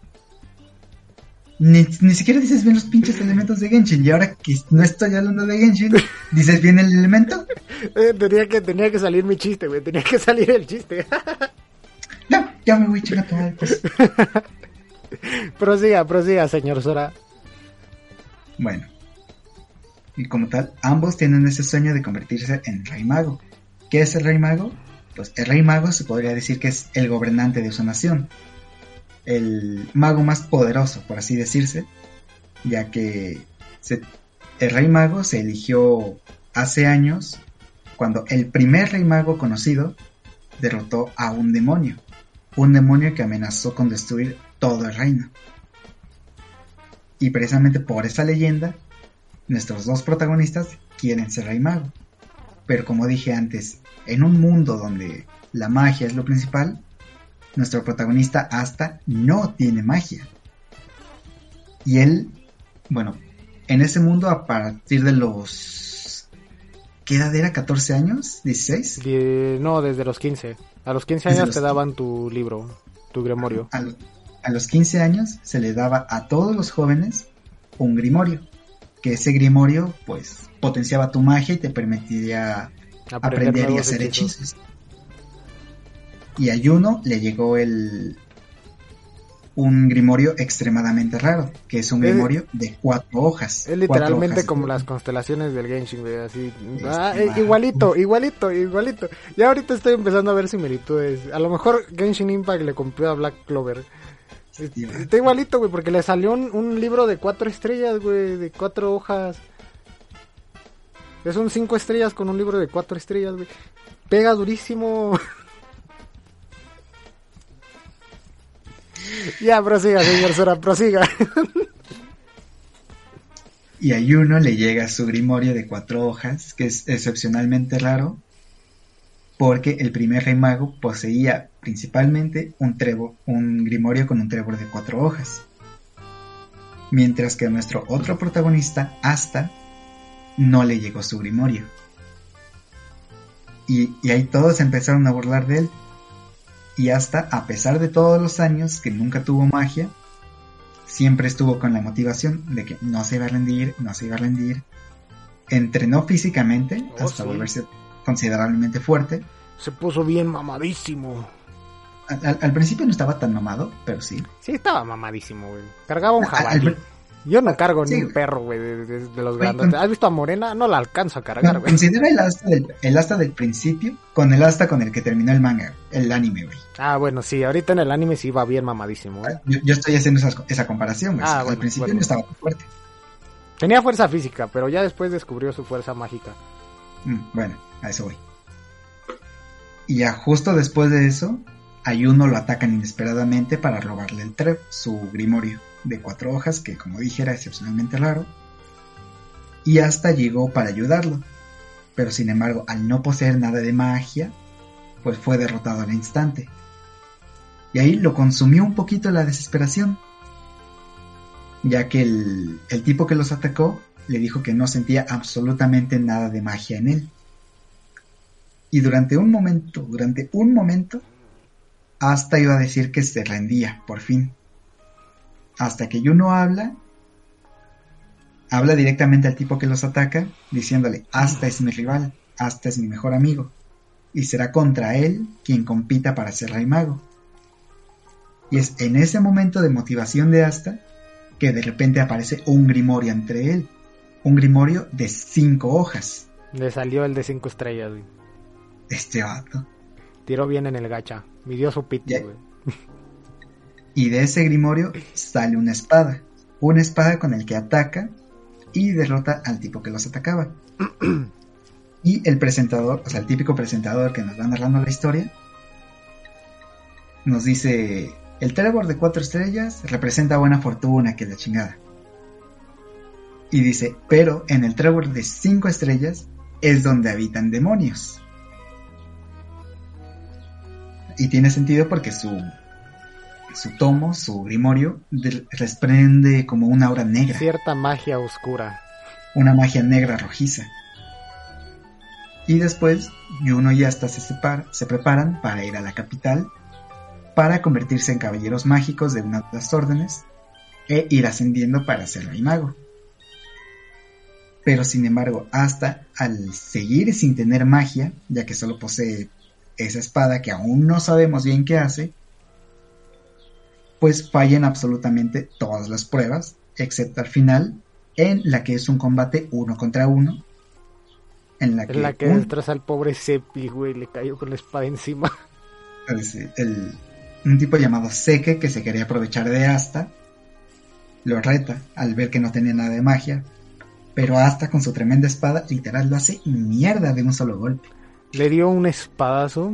Speaker 2: Ni, siquiera dices bien los pinches elementos de Genshin. Y ahora que no estoy hablando de Genshin, (laughs) ¿dices bien el elemento?
Speaker 1: Eh, tenía, que, tenía que salir mi chiste, güey. Tenía que salir el chiste. (laughs)
Speaker 2: no, ya me voy, chica, pues. (laughs) (laughs)
Speaker 1: prosiga, prosiga, señor Sora.
Speaker 2: Bueno. Y como tal, ambos tienen ese sueño de convertirse en Rey Mago. ¿Qué es el Rey Mago? Pues el Rey Mago se podría decir que es el gobernante de su nación el mago más poderoso, por así decirse, ya que el rey mago se eligió hace años cuando el primer rey mago conocido derrotó a un demonio, un demonio que amenazó con destruir todo el reino. Y precisamente por esa leyenda, nuestros dos protagonistas quieren ser rey mago. Pero como dije antes, en un mundo donde la magia es lo principal, nuestro protagonista hasta no tiene magia. Y él, bueno, en ese mundo a partir de los... ¿Qué edad era? ¿14 años? ¿16?
Speaker 1: no, desde los 15. A los 15 años te daban tu libro, tu.
Speaker 2: A, a, los 15 años se le daba a todos los jóvenes un grimorio. Que ese grimorio, pues, potenciaba tu magia y te permitiría aprender, y hacer hechizos y a Juno le llegó el un grimorio extremadamente raro, que es un grimorio de cuatro hojas.
Speaker 1: Es literalmente como las constelaciones del Genshin, así. Ah, eh, igualito, igualito, igualito. Ya ahorita estoy empezando a ver similitudes. A lo mejor Genshin Impact le compró a Black Clover. Está igualito, güey, porque le salió un, libro de cuatro estrellas, güey, de cuatro hojas. Es un cinco estrellas con un libro de cuatro estrellas, güey. Pega durísimo. (laughs) ya, prosiga, señor Sora, prosiga.
Speaker 2: y a Yuno le llega su grimorio de cuatro hojas, que es excepcionalmente raro, porque el primer rey mago poseía principalmente un, trevo, un grimorio con un trébol de cuatro hojas. Mientras que a nuestro otro protagonista, Asta, no le llegó su grimorio. Y, y ahí todos empezaron a burlar de él, Y hasta, a pesar de todos los años que nunca tuvo magia, siempre estuvo con la motivación de que no se iba a rendir, no se iba a rendir. Entrenó físicamente
Speaker 1: Oh,
Speaker 2: hasta
Speaker 1: sí.
Speaker 2: volverse considerablemente fuerte.
Speaker 1: Se puso bien mamadísimo.
Speaker 2: Al, principio no estaba tan mamado, pero sí.
Speaker 1: Sí, estaba mamadísimo, güey. Cargaba un
Speaker 2: Al- al-
Speaker 1: jabalí. Yo no cargo
Speaker 2: Sí,
Speaker 1: ni un perro, güey, de, de- de los grandes. ¿Has visto a Morena? No la alcanzo a cargar, güey.
Speaker 2: considera el asta, del, el asta del principio con el asta con el que terminó el manga, el anime, güey.
Speaker 1: Ah, bueno, sí, ahorita en el anime sí va bien mamadísimo, güey.
Speaker 2: Yo, yo estoy haciendo esa, esa comparación, güey.
Speaker 1: Ah,
Speaker 2: Al
Speaker 1: bueno,
Speaker 2: principio
Speaker 1: bueno.
Speaker 2: no estaba tan fuerte.
Speaker 1: Tenía fuerza física, pero ya después descubrió su fuerza mágica.
Speaker 2: Mm, bueno, a eso voy. Y ya justo después de eso, a Yuno lo atacan inesperadamente para robarle el Treb, su grimorio de cuatro hojas, que como dije era excepcionalmente raro. Y hasta llegó para ayudarlo. Pero sin embargo, al no poseer nada de magia, pues fue derrotado al instante. Y ahí lo consumió un poquito la desesperación. Ya que el, el tipo que los atacó le dijo que no sentía absolutamente nada de magia en él. Y durante un momento, durante un momento, hasta iba a decir que se rendía, por fin. Hasta que Yuno habla, habla directamente al tipo que los ataca, diciéndole, hasta es mi rival, hasta es mi mejor amigo, y será contra él quien compita para ser rey mago. Y es en ese momento de motivación de Asta que de repente aparece un grimorio entre él, un grimorio de cinco hojas.
Speaker 1: Le salió el de cinco estrellas, güey.
Speaker 2: Este vato.
Speaker 1: Tiró bien en el gacha. Midió su pito, güey.
Speaker 2: Y de ese grimorio sale una espada. Una espada con el que ataca y derrota al tipo que los atacaba. y el presentador, o sea, el típico presentador que nos va narrando la historia, nos dice, el Trevor de cuatro estrellas representa buena fortuna, que la chingada. Y dice, pero en el Trevor de cinco estrellas es donde habitan demonios. Y tiene sentido porque su, su tomo, su grimorio, de- desprende como una aura negra,
Speaker 1: Cierta magia oscura.
Speaker 2: una magia negra rojiza. Y después, Yuno y Asta se, separa- se preparan para ir a la capital para convertirse en caballeros mágicos de una de las órdenes e ir ascendiendo para ser rey mago. Pero sin embargo, Asta, al seguir sin tener magia, ya que solo posee esa espada que aún no sabemos bien qué hace, pues fallan absolutamente todas las pruebas, excepto al final, en la que es un combate uno contra uno, en la que,
Speaker 1: Es la que
Speaker 2: un-
Speaker 1: al pobre Seppi, güey. Le cayó con la espada encima. (laughs)
Speaker 2: el- un tipo llamado Seke que se quería aprovechar de Asta, lo reta al ver que no tenía nada de magia, pero Asta con su tremenda espada literal lo hace mierda de un solo golpe.
Speaker 1: Le dio un espadazo.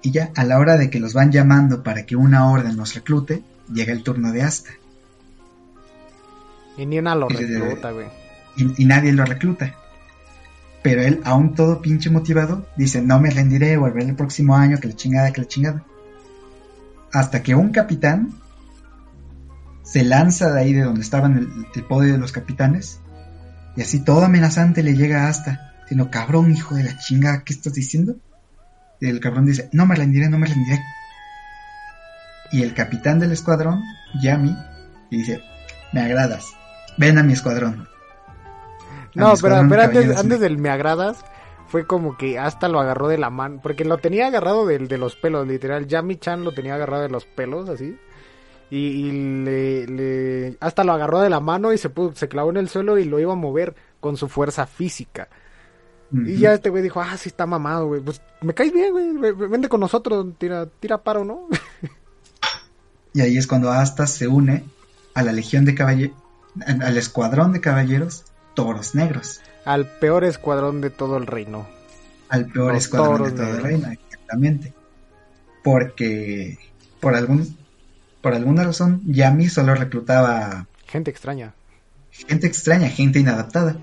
Speaker 2: Y ya a la hora de que los van llamando para que una orden los reclute, llega el turno de Asta
Speaker 1: Y ni una lo recluta, güey.
Speaker 2: y, y nadie lo recluta. Pero él, aún todo pinche motivado, dice, no me rendiré, volveré el próximo año, que la chingada, que la chingada. Hasta que un capitán se lanza de ahí de donde estaban el, el podio de los capitanes, y así todo amenazante le llega hasta, sino cabrón, hijo de la chingada, ¿qué estás diciendo? Y el cabrón dice, no me rendiré, no me rendiré. Y el capitán del escuadrón, Yami, y dice, me agradas, ven a mi escuadrón. A
Speaker 1: No,
Speaker 2: mi
Speaker 1: pero,
Speaker 2: escuadrón,
Speaker 1: pero antes, antes del me agradas, fue como que hasta lo agarró de la mano. Porque lo tenía agarrado de, de los pelos, literal. Yami Chan lo tenía agarrado de los pelos, así. Y, y le, le- hasta lo agarró de la mano y se, clavó en el suelo y lo iba a mover con su fuerza física. Y ya este güey dijo, ah, sí está mamado, güey. Pues me caes bien, güey. ve- ve- Vente con nosotros, tira, tira paro, ¿no? (laughs)
Speaker 2: Y ahí es cuando Asta se une a la legión de caballeros, al escuadrón de caballeros Toros Negros,
Speaker 1: Al peor escuadrón de todo el reino.
Speaker 2: al peor
Speaker 1: Los
Speaker 2: escuadrón de todo el reino, exactamente. Porque por algún por alguna razón Yami solo reclutaba
Speaker 1: Gente extraña.
Speaker 2: gente extraña, gente inadaptada.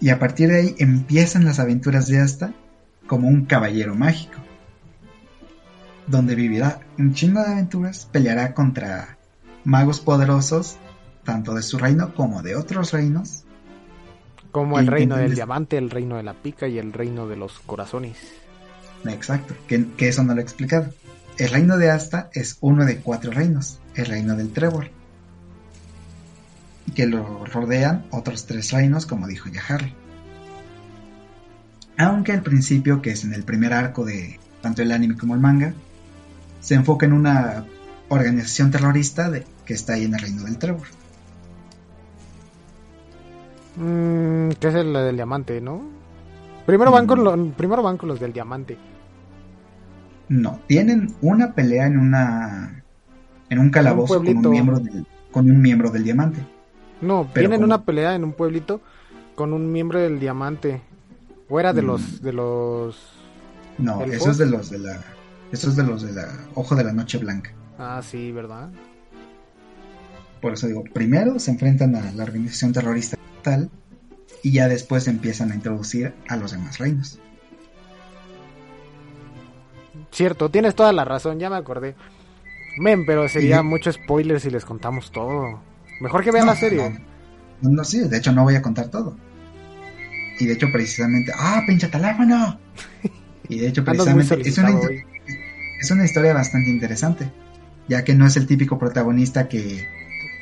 Speaker 2: Y a partir de ahí empiezan las aventuras de Asta como un caballero mágico, donde vivirá un chingo de aventuras, peleará contra magos poderosos, tanto de su reino como de otros reinos,
Speaker 1: Como el reino del diamante, el reino de la pica y el reino de los corazones.
Speaker 2: Exacto, que, que eso no lo he explicado. El reino de Asta es uno de cuatro reinos, el reino del Trevor. Que lo rodean otros tres reinos, como dijo ya Harry. Aunque al principio, que es en el primer arco de tanto el anime como el manga, se enfoca en una organización terrorista de, que está ahí en el reino del Trevor.
Speaker 1: Mm, que es el del diamante, ¿no? Primero van,
Speaker 2: Mm.
Speaker 1: con lo- primero van con los del diamante.
Speaker 2: No, tienen una pelea en una en un calabozo con un miembro del, con un miembro del diamante.
Speaker 1: No,
Speaker 2: Pero
Speaker 1: tienen una pelea en un pueblito con un miembro del diamante. O era de
Speaker 2: Mm.
Speaker 1: los de los
Speaker 2: No,
Speaker 1: ¿El
Speaker 2: eso es de los de la eso es de los de la Ojo de la Noche Blanca.
Speaker 1: Ah, sí, ¿verdad?
Speaker 2: Por eso digo, primero se enfrentan a la organización terrorista tal y ya después empiezan a introducir a los demás reinos.
Speaker 1: Cierto, tienes toda la razón, ya me acordé. Men, pero sería mucho spoiler si les contamos todo. Mejor que vean
Speaker 2: No,
Speaker 1: la serie.
Speaker 2: No, no, sí, de hecho no voy a contar todo. Y de hecho precisamente, ah, pinche teléfono. Y de hecho (laughs) precisamente es una,
Speaker 1: hoy.
Speaker 2: es una historia bastante interesante, ya que no es el típico protagonista que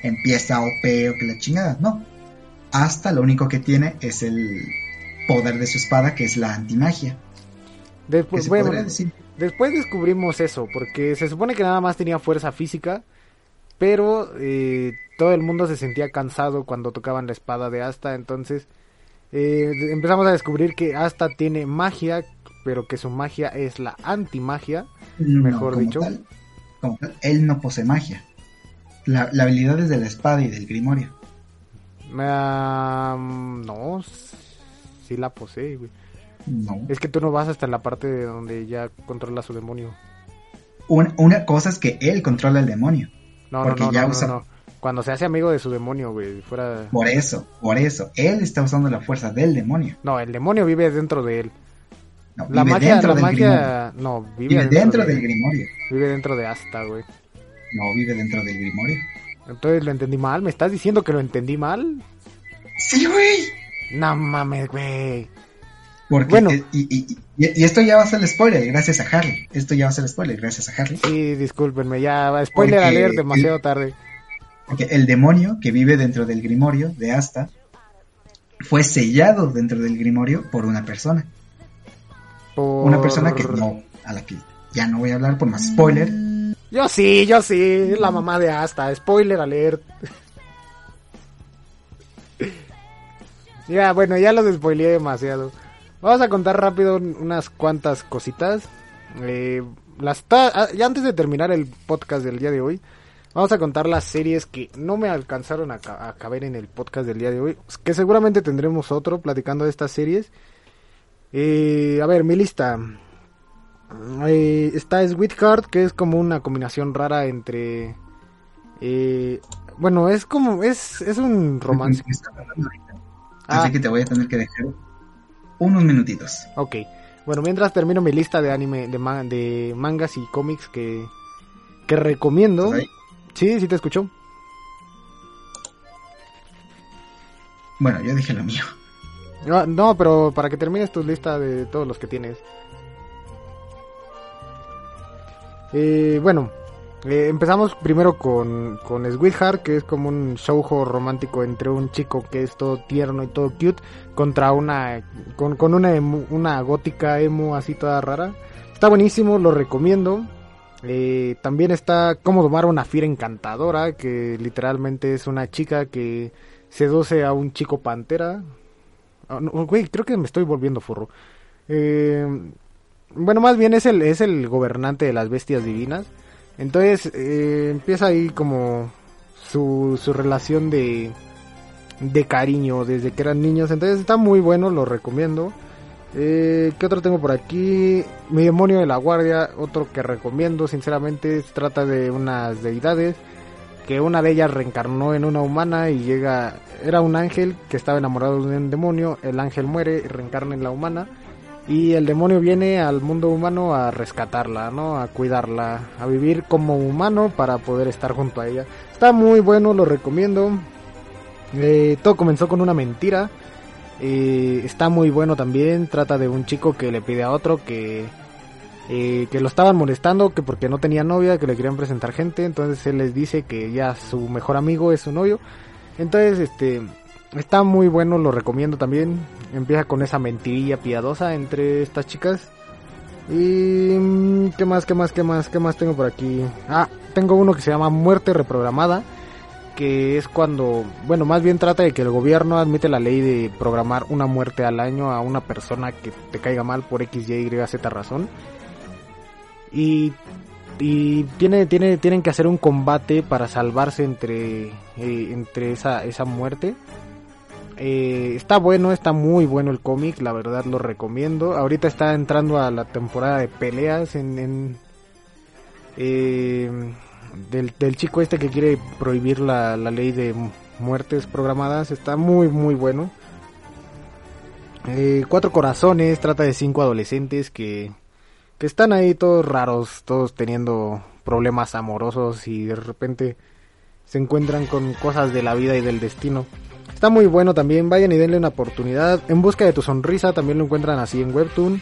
Speaker 2: empieza OP o que la chingada, no. Hasta lo único que tiene es el poder de su espada, que es la antimagia.
Speaker 1: Después, bueno,
Speaker 2: decir
Speaker 1: después descubrimos eso, porque se supone que nada más tenía fuerza física, pero eh, todo el mundo se sentía cansado cuando tocaban la espada de Asta, entonces eh, empezamos a descubrir que Asta tiene magia, pero que su magia es la antimagia.
Speaker 2: No,
Speaker 1: Mejor dicho.
Speaker 2: tal- como tal, él no posee magia. La, la habilidad es de la espada y del grimorio.
Speaker 1: Ah, no, sí la posee, güey.
Speaker 2: No.
Speaker 1: Es que tú no vas hasta en la parte de donde ya controla su demonio.
Speaker 2: Una, una cosa es que él controla el demonio.
Speaker 1: No,
Speaker 2: Porque
Speaker 1: no, no,
Speaker 2: ya
Speaker 1: no,
Speaker 2: usa-
Speaker 1: no. Cuando se hace amigo de su demonio, güey, fuera...
Speaker 2: Por eso, por eso. Él está usando la fuerza del demonio.
Speaker 1: No, el demonio vive dentro de él.
Speaker 2: No,
Speaker 1: La
Speaker 2: vive
Speaker 1: magia,
Speaker 2: dentro
Speaker 1: la
Speaker 2: del
Speaker 1: magia, no, vive,
Speaker 2: Vive
Speaker 1: dentro,
Speaker 2: dentro
Speaker 1: de-
Speaker 2: del grimorio.
Speaker 1: vive dentro de Asta, güey.
Speaker 2: No, vive dentro del grimorio.
Speaker 1: Entonces lo entendí mal, ¿me estás diciendo que lo entendí mal?
Speaker 2: Sí, güey.
Speaker 1: No mames, güey.
Speaker 2: Porque,
Speaker 1: Bueno.
Speaker 2: y, y- esto ya va a ser el spoiler, gracias a Harry. Esto ya va a ser el spoiler, gracias a Harry.
Speaker 1: Sí, discúlpenme, ya, va, spoiler
Speaker 2: Porque
Speaker 1: alert demasiado tarde.
Speaker 2: Porque el demonio que vive dentro del grimorio de Asta fue sellado dentro del grimorio por una persona.
Speaker 1: Por...
Speaker 2: Una persona que no, a la que ya no voy a hablar por más spoiler.
Speaker 1: Yo sí, yo sí, es la mamá de Asta, spoiler alert. (laughs) ya, bueno, ya los spoileé demasiado. Vamos a contar rápido un- unas cuantas cositas. Eh, las ta- ah, ya antes de terminar el podcast del día de hoy, vamos a contar las series que no me alcanzaron a, ca- a caber en el podcast del día de hoy. Que seguramente tendremos otro platicando de estas series. Eh, a ver, mi lista. Eh, está Sweetheart, que es como una combinación rara entre... eh, bueno, es como... Es, es un romance. (laughs) Ah.
Speaker 2: Así que te voy a tener que dejar unos minutitos.
Speaker 1: Ok. Bueno, mientras termino mi lista de anime, de, ma- de mangas y cómics que, que recomiendo.
Speaker 2: ¿Estás ahí?
Speaker 1: Sí, sí te escucho.
Speaker 2: Bueno, yo dije lo mío.
Speaker 1: No, no, pero para que termines tu lista de todos los que tienes. Eh, bueno, eh, empezamos primero con, con Sweetheart, que es como un shoujo romántico entre un chico que es todo tierno y todo cute contra una con, con una emo- una gótica emo así toda rara. Está buenísimo, lo recomiendo. Eh, también está Cómo domar una fiera encantadora, que literalmente es una chica que seduce a un chico pantera. Ah, güey, creo que me estoy volviendo forro. Eh, bueno, más bien es el, es el gobernante de las bestias divinas. Entonces eh, empieza ahí como su, su relación de, de cariño desde que eran niños. Entonces está muy bueno, lo recomiendo. Eh, ¿Qué otro tengo por aquí? Mi demonio de la guardia, otro que recomiendo sinceramente. Se trata de unas deidades que una de ellas reencarnó en una humana y llega, era un ángel que estaba enamorado de un demonio, el ángel muere y reencarna en la humana y el demonio viene al mundo humano a rescatarla, ¿no? A cuidarla, a vivir como humano para poder estar junto a ella. Está muy bueno, lo recomiendo. Eh, todo comenzó con una mentira. Eh, está muy bueno también. Trata de un chico que le pide a otro que, eh, que lo estaban molestando, que porque no tenía novia, que le querían presentar gente. Entonces él les dice que ya su mejor amigo es su novio. Entonces, este, está muy bueno, lo recomiendo también. Empieza con esa mentirilla piadosa entre estas chicas. Y mm, qué más, qué más, qué más, qué más tengo por aquí. Ah, tengo uno que se llama Muerte reprogramada, que es cuando, bueno, más bien trata de que el gobierno admite la ley de programar una muerte al año a una persona que te caiga mal por X, Y, Y, Z razón. Y, y tiene, tiene, tienen que hacer un combate para salvarse entre, eh, entre esa, esa muerte. Eh, está bueno, está muy bueno el cómic, la verdad lo recomiendo. Ahorita está entrando a la temporada de peleas en, en eh, del, chico este que quiere prohibir la, la, ley de muertes programadas. Está muy muy bueno. Eh, Cuatro corazones trata de cinco adolescentes que que están ahí todos raros, todos teniendo problemas amorosos y de repente se encuentran con cosas de la vida y del destino. Está muy bueno también, vayan y denle una oportunidad. En busca de tu sonrisa también lo encuentran así en Webtoon.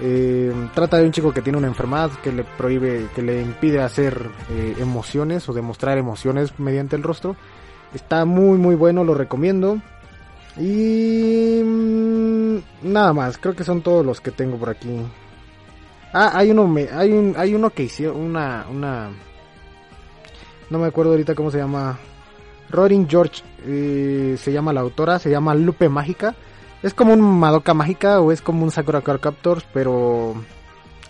Speaker 1: Eh, trata de un chico que tiene una enfermedad que le prohíbe, que le impide hacer eh, emociones o demostrar emociones mediante el rostro. Está muy muy bueno, lo recomiendo. Y mmm, nada más, creo que son todos los que tengo por aquí. Ah, hay uno, hay un, hay uno que hicieron una, una, no me acuerdo ahorita cómo se llama. Rodin George eh, se llama la autora, se llama Lupe Mágica. Es como un Madoka Mágica o es como un Sakura Card Captors, pero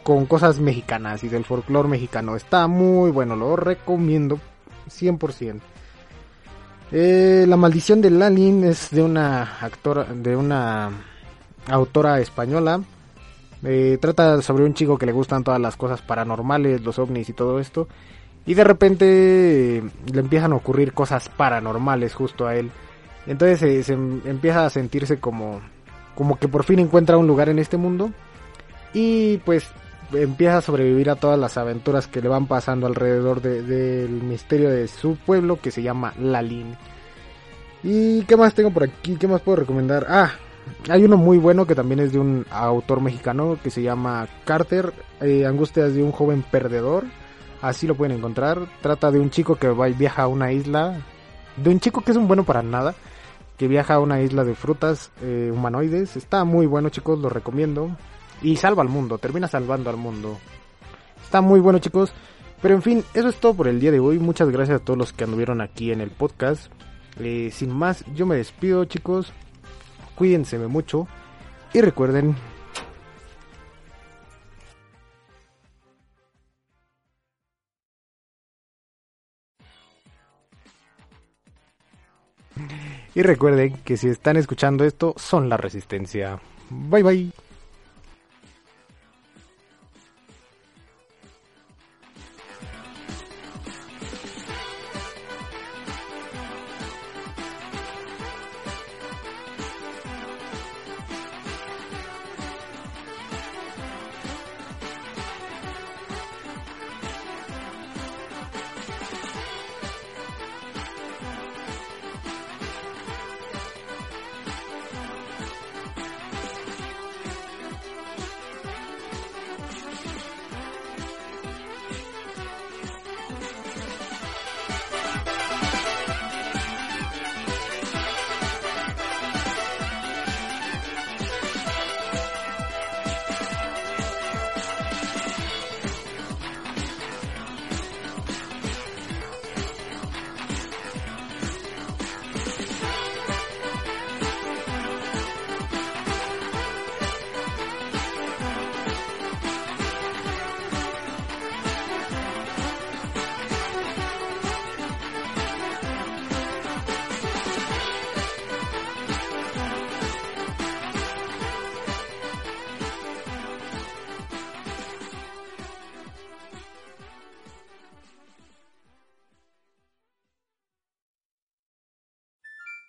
Speaker 1: con cosas mexicanas y del folclore mexicano. Está muy bueno, lo recomiendo 100%. Eh, la maldición de Lalin es de una actora, de una autora española. Eh, trata sobre un chico que le gustan todas las cosas paranormales, los ovnis y todo esto. Y de repente eh, le empiezan a ocurrir cosas paranormales justo a él. Entonces eh, se empieza a sentirse como, como que por fin encuentra un lugar en este mundo. Y pues empieza a sobrevivir a todas las aventuras que le van pasando alrededor del de, misterio de su pueblo que se llama Lalin. ¿Y qué más tengo por aquí? ¿Qué más puedo recomendar? Ah, hay uno muy bueno que también es de un autor mexicano que se llama Carter, eh, Angustias de un joven perdedor. Así lo pueden encontrar. Trata de un chico que va y viaja a una isla. De un chico que es un bueno para nada. Que viaja a una isla de frutas eh, humanoides. Está muy bueno chicos, lo recomiendo. Y salva al mundo, termina salvando al mundo. Está muy bueno chicos. Pero en fin, eso es todo por el día de hoy. Muchas gracias a todos los que anduvieron aquí en el podcast. Eh, sin más, yo me despido chicos. Cuídense mucho. Y recuerden Y recuerden que si están escuchando esto, son la resistencia. Bye bye.